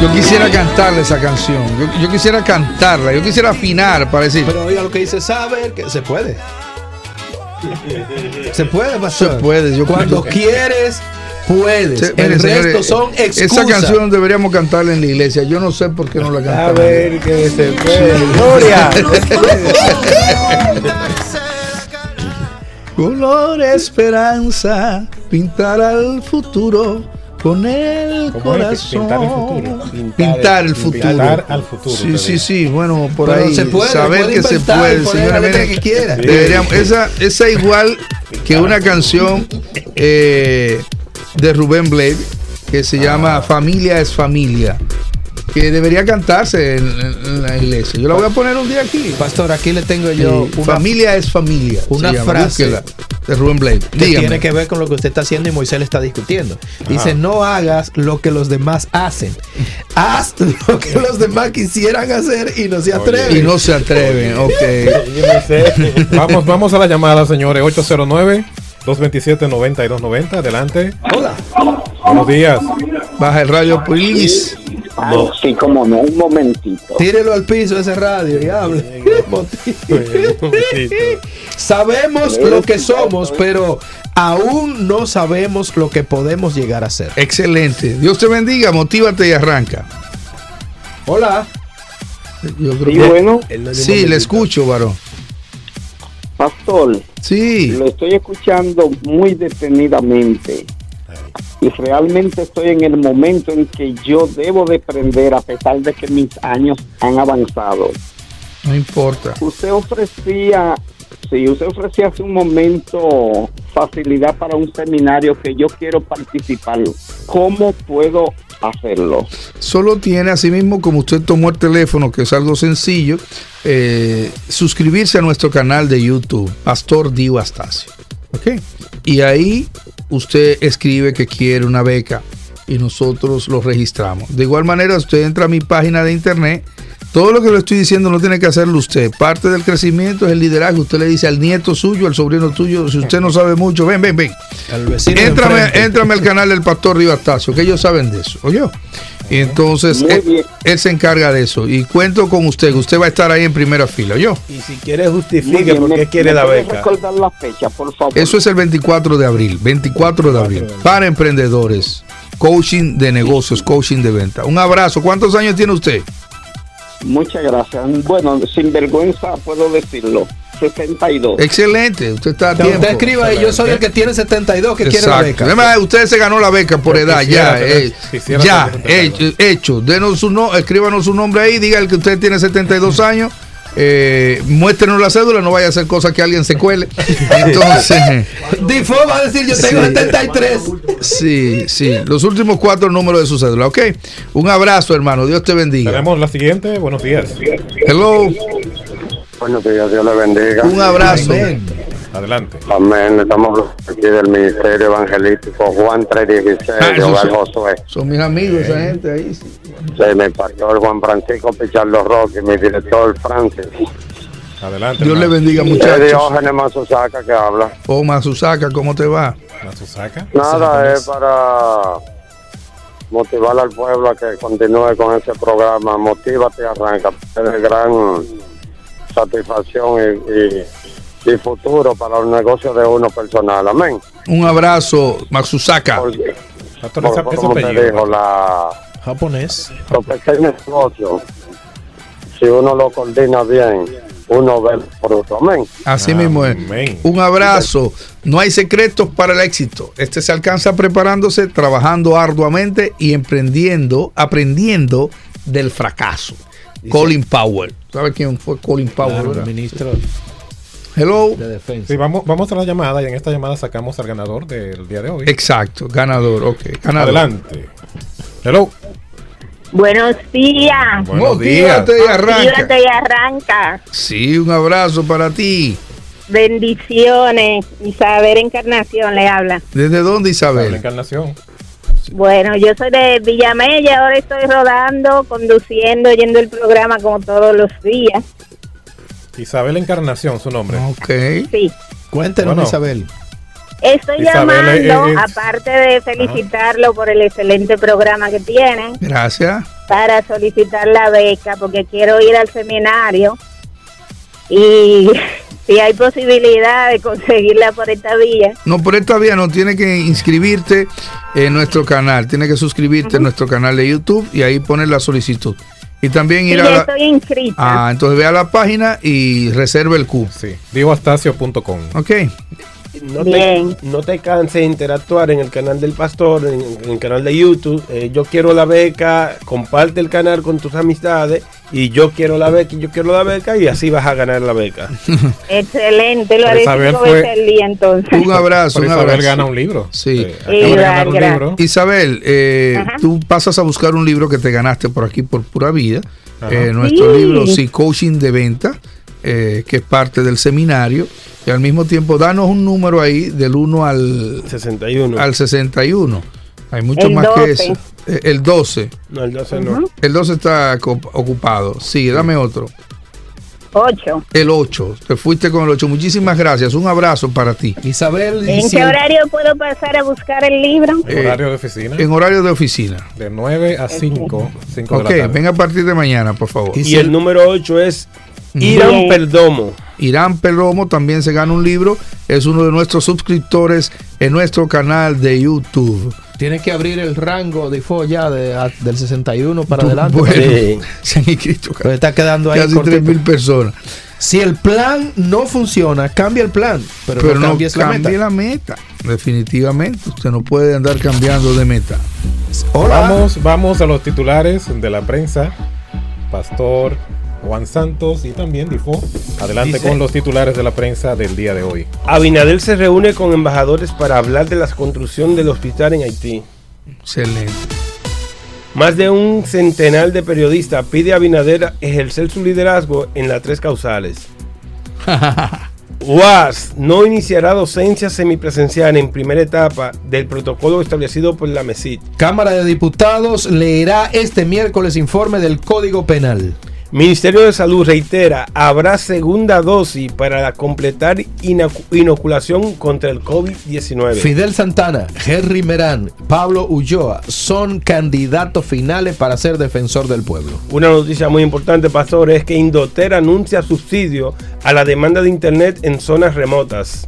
S2: Yo quisiera cantarle esa canción. Yo, yo quisiera cantarla. Yo quisiera afinar para decir.
S3: Pero oiga lo que dice saber que se puede. Se puede,
S2: Se
S3: pastor.
S2: puede. Yo
S3: Cuando quieres, puedes.
S2: Se-
S3: el resto son excusas.
S2: Esa canción deberíamos cantarla en la iglesia. Yo no sé por qué no la cantamos.
S4: A ver que se puede. Gloria.
S2: Color esperanza, pintar al futuro con el
S5: ¿Cómo es?
S2: corazón.
S5: Pintar el futuro.
S2: Pintar el futuro.
S5: Pintar al futuro,
S2: Sí, sí, sí. Bueno, por
S3: Pero
S2: ahí.
S3: se puede,
S2: saber
S3: puede
S2: que se puede, señora.
S3: la que quiera.
S2: deberíamos- esa, esa igual que una canción eh, de Rubén Blade que se llama Familia es Familia. Que debería cantarse en, en- en la iglesia. Yo la voy a poner un día aquí.
S3: Pastor, aquí le tengo yo
S2: Sí,
S3: una,
S2: familia es familia.
S3: una
S2: llama,
S3: frase.
S2: búsquela, de Rubén Blade.
S3: que
S2: Dígame.
S3: tiene que ver con lo que usted está haciendo y Moisés le está discutiendo. Dice, no hagas lo que los demás hacen. Haz lo que los demás quisieran hacer y no se atreven.
S2: Y no se atreven, ok.
S5: Vamos, vamos a la llamada, señores. 809-227-9290. Adelante.
S3: Hola.
S5: Buenos días.
S2: Baja el radio, please.
S15: Sí, como no, un momentito.
S3: Tírelo al piso ese radio y hable. Sabemos lo que somos, pero aún no sabemos lo que podemos llegar a ser.
S2: Excelente. Dios te bendiga, motívate y arranca.
S3: Hola.
S2: Yo creo
S15: Sí,
S2: que-
S15: bueno.
S2: Sí, le escucho, varón.
S15: Pastor,
S2: Sí.
S15: lo estoy escuchando muy detenidamente. Y realmente estoy en el momento en que yo debo de aprender a pesar de que mis años han avanzado.
S2: No importa.
S15: Usted ofrecía, sí, usted ofrecía hace un momento facilidad para un seminario que yo quiero participar. ¿Cómo puedo hacerlo?
S2: Solo tiene, así mismo como usted tomó el teléfono, que es algo sencillo, eh, suscribirse a nuestro canal de YouTube, Pastor Dio Astacio. ¿Ok? Y ahí usted escribe que quiere una beca y nosotros lo registramos. De igual manera, usted entra a mi página de internet. Todo lo que le estoy diciendo no tiene que hacerlo usted. Parte del crecimiento es el liderazgo. Usted le dice al nieto suyo, al sobrino tuyo, si usted no sabe mucho, ven, ven, ven.
S3: Al vecino
S2: Éntrame, al canal del pastor Río Astacio, que ellos saben de eso, ¿oyó? Y entonces
S15: Muy
S2: él, se encarga de eso. Y cuento con usted, que usted va a estar ahí en primera fila, ¿yo?
S4: Y si quiere justifique
S15: bien,
S4: por
S15: ¿me-
S4: qué quiere
S15: me
S4: la beca.
S15: recordar la fecha, por favor?
S2: Eso es el 24 de abril, 24 de abril, para emprendedores, coaching de negocios, coaching de venta. Un abrazo. ¿Cuántos años tiene usted?
S15: Muchas gracias. Bueno, sin vergüenza puedo decirlo. 62.
S2: Excelente, usted está a
S3: Usted
S2: tiempo.
S3: escriba ahí, yo soy el que tiene 72 que quiere la beca.
S2: Además, usted se ganó la beca por edad, ya,
S5: tener-
S2: eh, ya, hecho, hecho. Denos su no, escríbanos su nombre ahí, diga que usted tiene 72 años eh, muéstrenos la cédula, no vaya a hacer cosas que alguien se cuele. Entonces,
S3: Difo va a decir, yo tengo
S2: Sí.
S3: 73.
S2: sí, sí, los últimos cuatro números de su cédula, ¿ok? Un abrazo, hermano, Dios te bendiga.
S5: Tenemos la siguiente. Buenos días.
S2: Hello,
S16: Buenos días, Dios le bendiga.
S2: un abrazo.
S5: Adelante.
S16: Amén. Estamos aquí del Ministerio Evangelístico Juan 316
S2: Ah,
S16: de Hogar Josué.
S2: Son mis amigos, esa gente ahí. sí.
S16: De mi pastor Juan Francisco Pichardo Roque, mi director Francis.
S5: Adelante.
S2: Dios le bendiga,
S16: Es
S2: muchachos.
S16: Diógenes Mazusaca que habla.
S2: Oh, Mazusaca, ¿cómo te va?
S5: Mazusaca.
S16: Nada, es para motivar al pueblo a que continúe con ese programa. Motívate y arranca. Es de gran satisfacción y, y, y futuro para los negocios de uno personal. Amén.
S2: Un abrazo,
S16: Por- por
S5: ese
S16: como te dijo, la,
S3: Japonés.
S16: los pequeños negocios, si uno lo coordina bien, uno ve el fruto. Amén.
S2: Así mismo es. Un abrazo. No hay secretos para el éxito. Este se alcanza preparándose, trabajando arduamente y emprendiendo, aprendiendo del fracaso. Colin Powell. ¿Sabe quién fue Colin Powell?
S3: Claro, ministro
S2: Hello.
S3: de defensa.
S5: Sí, vamos, vamos a la llamada y en esta llamada sacamos al ganador del día de hoy.
S2: Exacto, ganador. Ok, ganador.
S5: Adelante. Hello.
S17: Buenos días.
S2: Buenos días. Motívate y arranca.
S17: Y arranca.
S2: Sí, un abrazo para ti.
S17: Bendiciones. Isabel Encarnación le habla.
S2: ¿Desde dónde,
S5: La
S2: Isabel?
S5: encarnación.
S17: Bueno, yo soy de Villamella, ahora estoy rodando, conduciendo, yendo el programa como todos los días.
S5: Isabel Encarnación, su nombre.
S2: Ok.
S17: Sí.
S3: Cuéntenos,
S5: Bueno.
S3: Isabel.
S17: Estoy
S5: Isabel,
S17: llamando, aparte de felicitarlo por el excelente programa que tienen,
S2: Gracias.
S17: para solicitar la beca, porque quiero ir al seminario y si hay posibilidad de conseguirla por esta vía.
S2: No, por esta vía no, tiene que inscribirte en nuestro canal, tiene que suscribirte en nuestro canal de YouTube y ahí poner la solicitud. Y también
S17: Sí,
S2: ir a
S17: ya
S2: la...
S17: estoy inscrita.
S2: Ah, entonces ve a la página y reserva el cupo.
S5: Sí. Dioastacio.com.
S2: Ok.
S4: No te, no te canses de interactuar en el canal del pastor, en, en el canal de YouTube. Eh, yo quiero la beca, comparte el canal con tus amistades y yo quiero la beca y yo quiero la beca y así vas a ganar la beca.
S17: Excelente, lo haré
S5: Isabel
S17: cinco
S5: fue-
S17: veces al día entonces.
S2: Un abrazo,
S5: Isabel
S2: abrazo.
S5: gana un libro.
S2: Sí.
S5: Eh, ganar un libro.
S2: Isabel, eh, tú pasas a buscar un libro que te ganaste por aquí por pura vida. Eh, nuestro
S17: Sí.
S2: libro Sí Coaching de Venta, eh, que es parte del seminario. Y al mismo tiempo, danos un número ahí del 1 al,
S4: 61.
S2: al 61. Hay mucho
S17: El
S2: más que
S17: 12.
S2: eso. Eh, el 12.
S4: No, el 12 no.
S17: Ujú.
S2: El 12 está ocupado. Sí, dame otro.
S17: Ocho.
S2: El 8. Te fuiste con el 8. Muchísimas gracias. Un abrazo para ti.
S3: Isabel,
S17: ¿En qué
S3: el-
S17: horario puedo pasar a buscar el libro?
S5: En
S2: Eh,
S5: horario de oficina.
S2: En horario de oficina.
S5: De 9 a 5. 5
S2: Ok,
S5: de la tarde.
S2: ven a partir de mañana, por favor.
S3: Y
S4: Y el- número 8 es Irán
S17: Bien.
S4: Perdomo.
S2: Irán Perdomo también se gana un libro. Es uno de nuestros suscriptores en nuestro canal de YouTube.
S3: Tienes que abrir el rango de FO ya de, a- del 61 para adelante.
S2: Bueno,
S4: Sí.
S2: se han inscrito
S3: Pues está quedando ahí
S2: casi
S3: cortito.
S2: 3.000 personas.
S3: Si el plan no funciona, cambia el plan, pero,
S2: Pero
S3: no la meta.
S2: la meta. Definitivamente. Usted no puede andar cambiando de meta.
S3: Hola.
S5: Vamos, vamos a los titulares de la prensa. Pastor Juan Santos y también Difo. Adelante
S4: Dice-
S5: con los titulares de la prensa del día de hoy.
S4: Abinader se reúne con embajadores para hablar de la construcción del hospital en Haití.
S2: Excelente.
S4: Más de un centenar de periodistas pide a Abinader ejercer su liderazgo en las tres causales. UAS no iniciará docencia semipresencial en primera etapa del protocolo establecido por la MESID.
S3: Cámara de Diputados leerá este miércoles informe del Código Penal.
S4: Ministerio de Salud reitera, habrá segunda dosis para completar inocu- inoculación contra el COVID-19.
S3: Fidel Santana, Henry Merán, Pablo Ulloa son candidatos finales para ser defensor del pueblo.
S4: Una noticia muy importante, pastor, es que Indoter anuncia subsidio a la demanda de Internet en zonas remotas.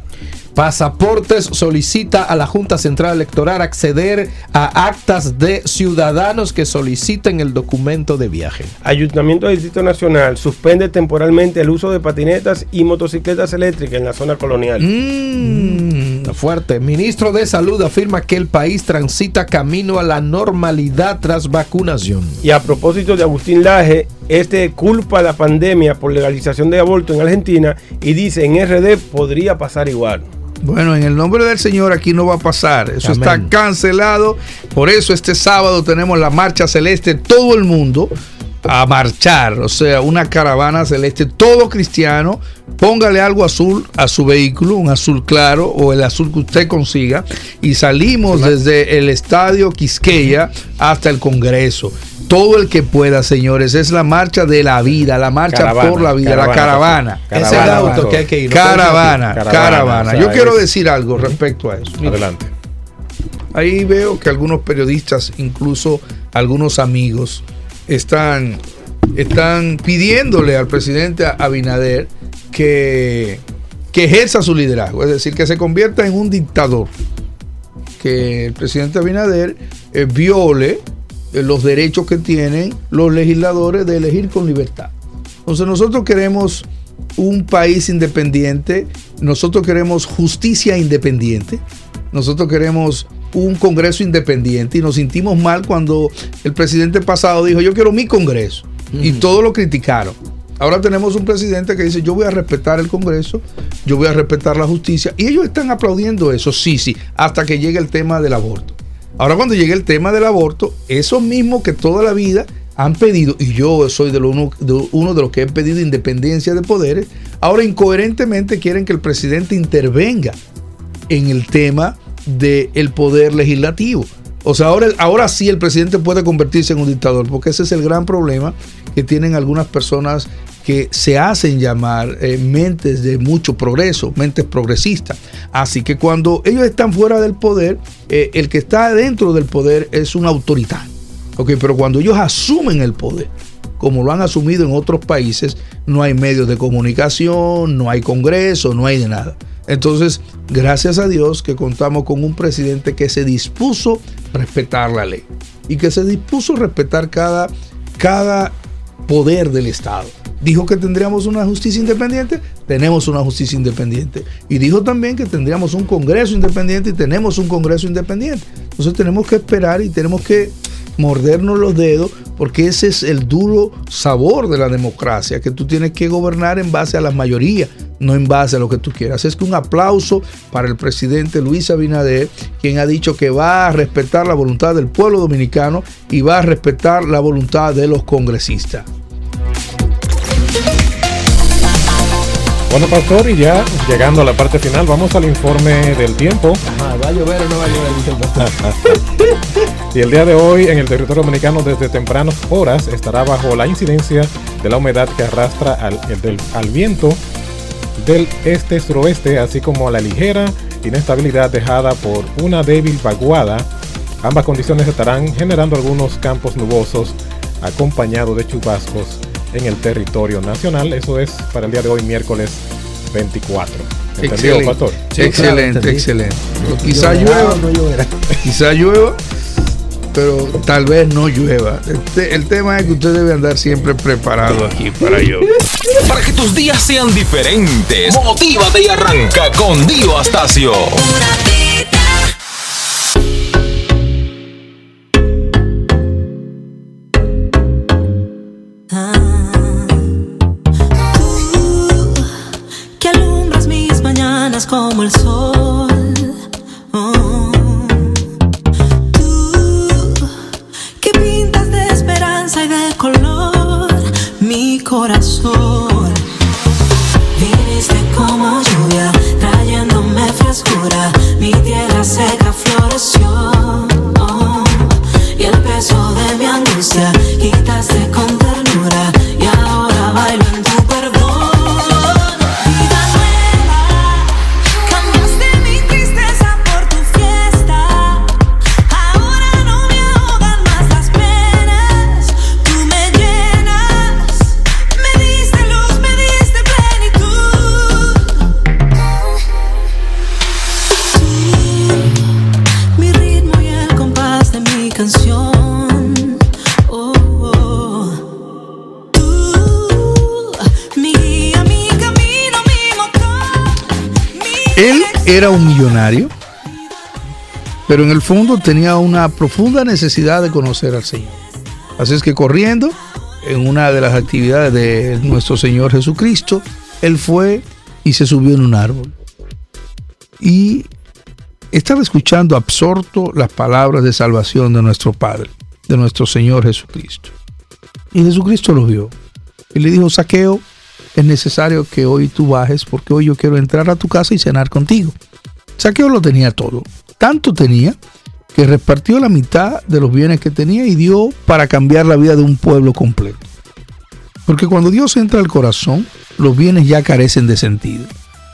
S3: Pasaportes solicita a la Junta Central Electoral acceder a actas de ciudadanos que soliciten el documento de viaje.
S4: Ayuntamiento del Distrito Nacional suspende temporalmente el uso de patinetas y motocicletas eléctricas en la zona colonial.
S3: Mm, fuerte. Ministro de Salud afirma que el país transita camino a la normalidad tras vacunación.
S4: Y a propósito de Agustín Laje, este culpa la pandemia por legalización de aborto en Argentina y dice en RD podría pasar igual.
S2: Bueno, en el nombre del Señor aquí no va a pasar. Eso
S3: Amén.
S2: está cancelado. Por eso este sábado tenemos la marcha celeste, todo el mundo a marchar. O sea, una caravana celeste, todo cristiano. Póngale algo azul a su vehículo, un azul claro o el azul que usted consiga. Y salimos desde el estadio Quisqueya hasta el Congreso. Todo el que pueda, señores, es la marcha de la vida, la marcha
S5: Caravana,
S2: por la vida, la
S5: caravana,
S2: caravana.
S3: Ese es el auto que hay que ir.
S2: Caravana,
S5: Caravana,
S2: caravana.
S5: o sea,
S2: Yo quiero decir algo respecto a eso.
S5: Adelante.
S2: Ahí veo que algunos periodistas, incluso algunos amigos, están, están pidiéndole al presidente Abinader que, que ejerza su liderazgo, es decir, que se convierta en un dictador. Que el presidente Abinader eh, viole los derechos que tienen los legisladores de elegir con libertad. Entonces nosotros queremos un país independiente, nosotros queremos justicia independiente, nosotros queremos un Congreso independiente y nos sentimos mal cuando el presidente pasado dijo yo quiero mi Congreso y todos lo criticaron. Ahora tenemos un presidente que dice yo voy a respetar el Congreso, yo voy a respetar la justicia y ellos están aplaudiendo eso, sí, sí, hasta que llegue el tema del aborto. Ahora cuando llegue el tema del aborto, esos mismos que toda la vida han pedido, y yo soy de, lo uno, de uno de los que he pedido independencia de poderes, ahora incoherentemente quieren que el presidente intervenga en el tema del poder legislativo. O sea, ahora, ahora sí el presidente puede convertirse en un dictador, porque ese es el gran problema que tienen algunas personas se hacen llamar eh, mentes de mucho progreso, mentes progresistas. Así que cuando ellos están fuera del poder, eh, el que está dentro del poder es un autoridad. Ok, pero cuando ellos asumen el poder, como lo han asumido en otros países, no hay medios de comunicación, no hay congreso, no hay de nada. Entonces, gracias a Dios que contamos con un presidente que se dispuso a respetar la ley y que se dispuso a respetar cada, cada poder del Estado. Dijo que tendríamos una justicia independiente, tenemos una justicia independiente. Y dijo también que tendríamos un Congreso independiente y tenemos un Congreso independiente. Entonces tenemos que esperar y tenemos que mordernos los dedos porque ese es el duro sabor de la democracia, que tú tienes que gobernar en base a la mayoría, no en base a lo que tú quieras. Es que un aplauso para el presidente Luis Abinader, quien ha dicho que va a respetar la voluntad del pueblo dominicano y va a respetar la voluntad de los congresistas.
S5: Bueno, Pastor, y ya llegando a la parte final, vamos al informe del tiempo.
S3: Ajá, ¿Va a llover o no va a llover? El pastor.
S5: Y el día de hoy en el territorio dominicano desde tempranas horas estará bajo la incidencia de la humedad que arrastra al, el del- al viento del este-suroeste, así como a la ligera inestabilidad dejada por una débil vaguada. Ambas condiciones estarán generando algunos campos nubosos acompañados de chubascos en el territorio nacional. Eso es para el día de hoy, miércoles 24. ¿Entendido,
S2: Excelente,
S5: Pastor?
S2: excelente, excelente. Quizá llueva,
S3: no lloverá.
S2: quizá llueva, pero tal vez no llueva. Este- el tema es que usted debe andar siempre preparado aquí para llover.
S1: Para que tus días sean diferentes, motívate y arranca con Dio Astacio.
S2: Fondo tenía una profunda necesidad de conocer al Señor. Así es que corriendo, en una de las actividades de nuestro Señor Jesucristo, él fue y se subió en un árbol. Y estaba escuchando absorto las palabras de salvación de nuestro Padre, de nuestro Señor Jesucristo. Y Jesucristo lo vio. Y le dijo, Saqueo, es necesario que hoy tú bajes porque hoy yo quiero entrar a tu casa y cenar contigo. Saqueo lo tenía todo. Tanto tenía que repartió la mitad de los bienes que tenía y dio para cambiar la vida de un pueblo completo. Porque cuando Dios entra al corazón, los bienes ya carecen de sentido.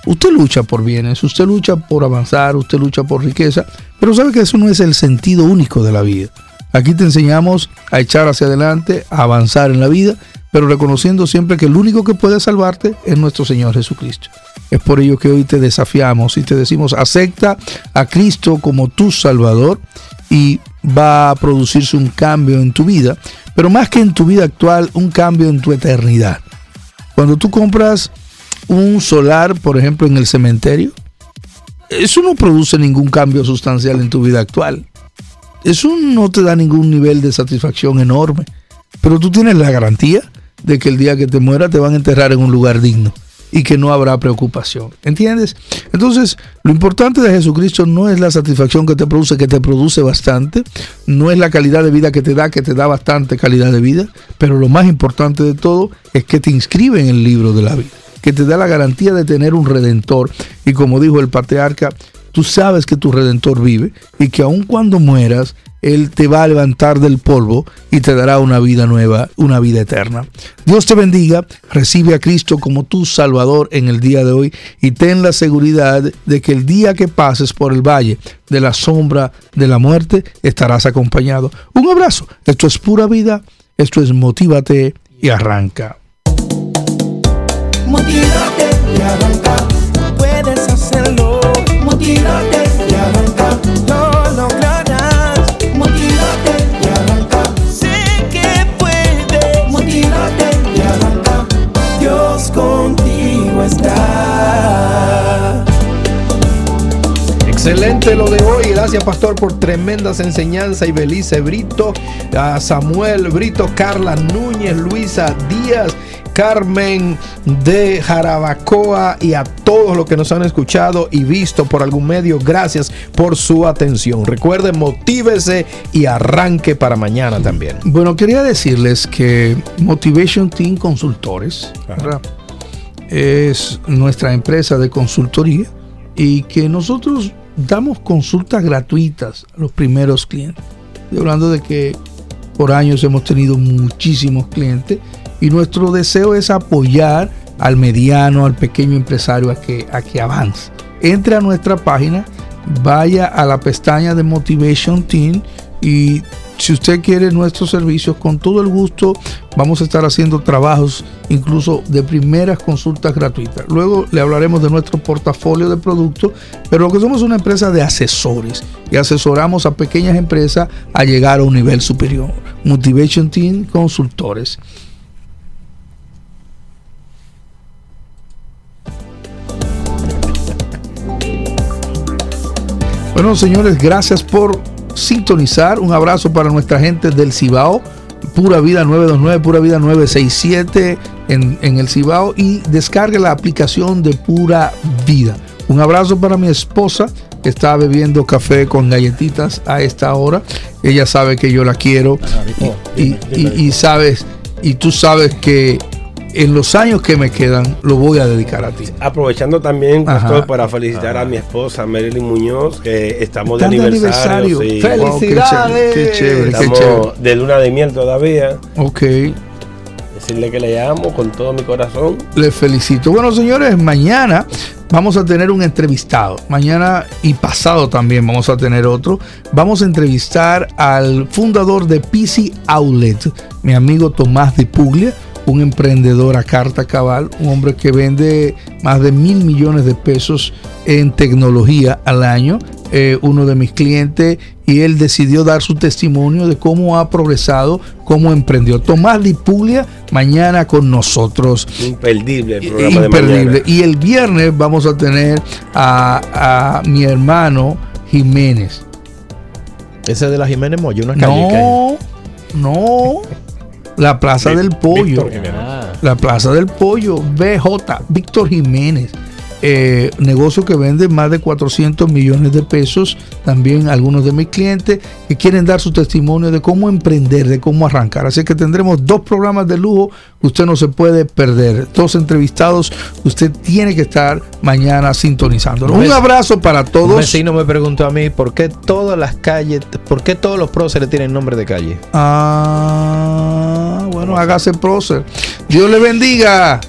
S2: Usted lucha por bienes, usted lucha por avanzar, usted lucha por riqueza, pero sabe que eso no es el sentido único de la vida. Aquí te enseñamos a echar hacia adelante, a avanzar en la vida, pero reconociendo siempre que el único que puede salvarte es nuestro Señor Jesucristo. Es por ello que hoy te desafiamos y te decimos, acepta a Cristo como tu Salvador y va a producirse un cambio en tu vida, pero más que en tu vida actual, un cambio en tu eternidad. Cuando tú compras un solar, por ejemplo, en el cementerio, eso no produce ningún cambio sustancial en tu vida actual. Eso no te da ningún nivel de satisfacción enorme, pero tú tienes la garantía de que el día que te mueras te van a enterrar en un lugar digno y que no habrá preocupación. ¿Entiendes? Entonces, lo importante de Jesucristo no es la satisfacción que te produce, que te produce bastante, no es la calidad de vida que te da, que te da bastante calidad de vida, pero lo más importante de todo es que te inscribe en el libro de la vida, que te da la garantía de tener un redentor. Y como dijo el patriarca, tú sabes que tu redentor vive y que aun cuando mueras, él te va a levantar del polvo y te dará una vida nueva, una vida eterna. Dios te bendiga, recibe a Cristo como tu Salvador en el día de hoy y ten la seguridad de que el día que pases por el valle de la sombra de la muerte estarás acompañado. Un abrazo, esto es pura vida, esto es Motívate y arranca.
S6: Lo
S3: de hoy. Gracias, Pastor, por tremendas enseñanzas. Y Belice Brito, a Samuel Brito, Carla Núñez, Luisa Díaz, Carmen de Jarabacoa y a todos los que nos han escuchado y visto por algún medio. Gracias por su atención. Recuerden, motívese y arranque para mañana también.
S2: Bueno, quería decirles que Motivation Team Consultores es nuestra empresa de consultoría y que nosotros damos consultas gratuitas a los primeros clientes. Estoy hablando de que por años hemos tenido muchísimos clientes y nuestro deseo es apoyar al mediano, al pequeño empresario a que, a que avance. Entre a nuestra página, vaya a la pestaña de Motivation Team y si usted quiere nuestros servicios, con todo el gusto vamos a estar haciendo trabajos incluso de primeras consultas gratuitas. Luego le hablaremos de nuestro portafolio de productos, pero lo que somos es una empresa de asesores y asesoramos a pequeñas empresas a llegar a un nivel superior. Motivation Team Consultores. Bueno, señores, gracias por sintonizar. Un abrazo para nuestra gente del Cibao. Pura Vida 929, Pura Vida 967 en, en el Cibao y descargue la aplicación de Pura Vida. Un abrazo para mi esposa que está bebiendo café con galletitas a esta hora. Ella sabe que yo la quiero y, y- y- y sabes, y tú sabes que en los años que me quedan lo voy a dedicar a ti.
S4: Aprovechando también,
S2: Ajá.
S4: Pastor, para felicitar a mi esposa Marilyn Muñoz, que estamos de
S2: Están de
S4: aniversario.
S2: aniversario.
S4: sí.
S2: ¡Felicidades! Qué chévere, qué
S4: Estamos
S2: chévere.
S4: de luna de miel todavía.
S2: Ok.
S4: Decirle que le amo con todo mi corazón.
S2: Les felicito. Bueno, señores, mañana vamos a tener un entrevistado. Mañana y pasado también vamos a tener otro. Vamos a entrevistar al fundador de PC Outlet, mi amigo Tomás de Puglia. Un emprendedor a carta cabal, un hombre que vende más de mil millones de pesos en tecnología al año, eh, uno de mis clientes, y él decidió dar su testimonio de cómo ha progresado, cómo emprendió. Tomás Lipulia, mañana con nosotros.
S4: Imperdible el programa
S2: Imperdible.
S4: de mañana.
S2: Y el viernes vamos a tener a, a mi hermano Jiménez.
S3: Ese de la Jiménez Moya, una calle
S2: No, no. La Plaza del Pollo. La Plaza del Pollo, BJ, Víctor Jiménez. Eh, negocio que vende más de 400 millones de pesos. También algunos de mis clientes que quieren dar su testimonio de cómo emprender, de cómo arrancar. Así que tendremos dos programas de lujo que usted no se puede perder. Dos entrevistados que usted tiene que estar mañana sintonizando. Un abrazo para
S3: Un
S2: todos.
S3: vecino me preguntó a mí por qué todas las calles, por qué todos los próceres tienen nombre de calle.
S2: Ah, bueno, hágase prócer. Dios le bendiga.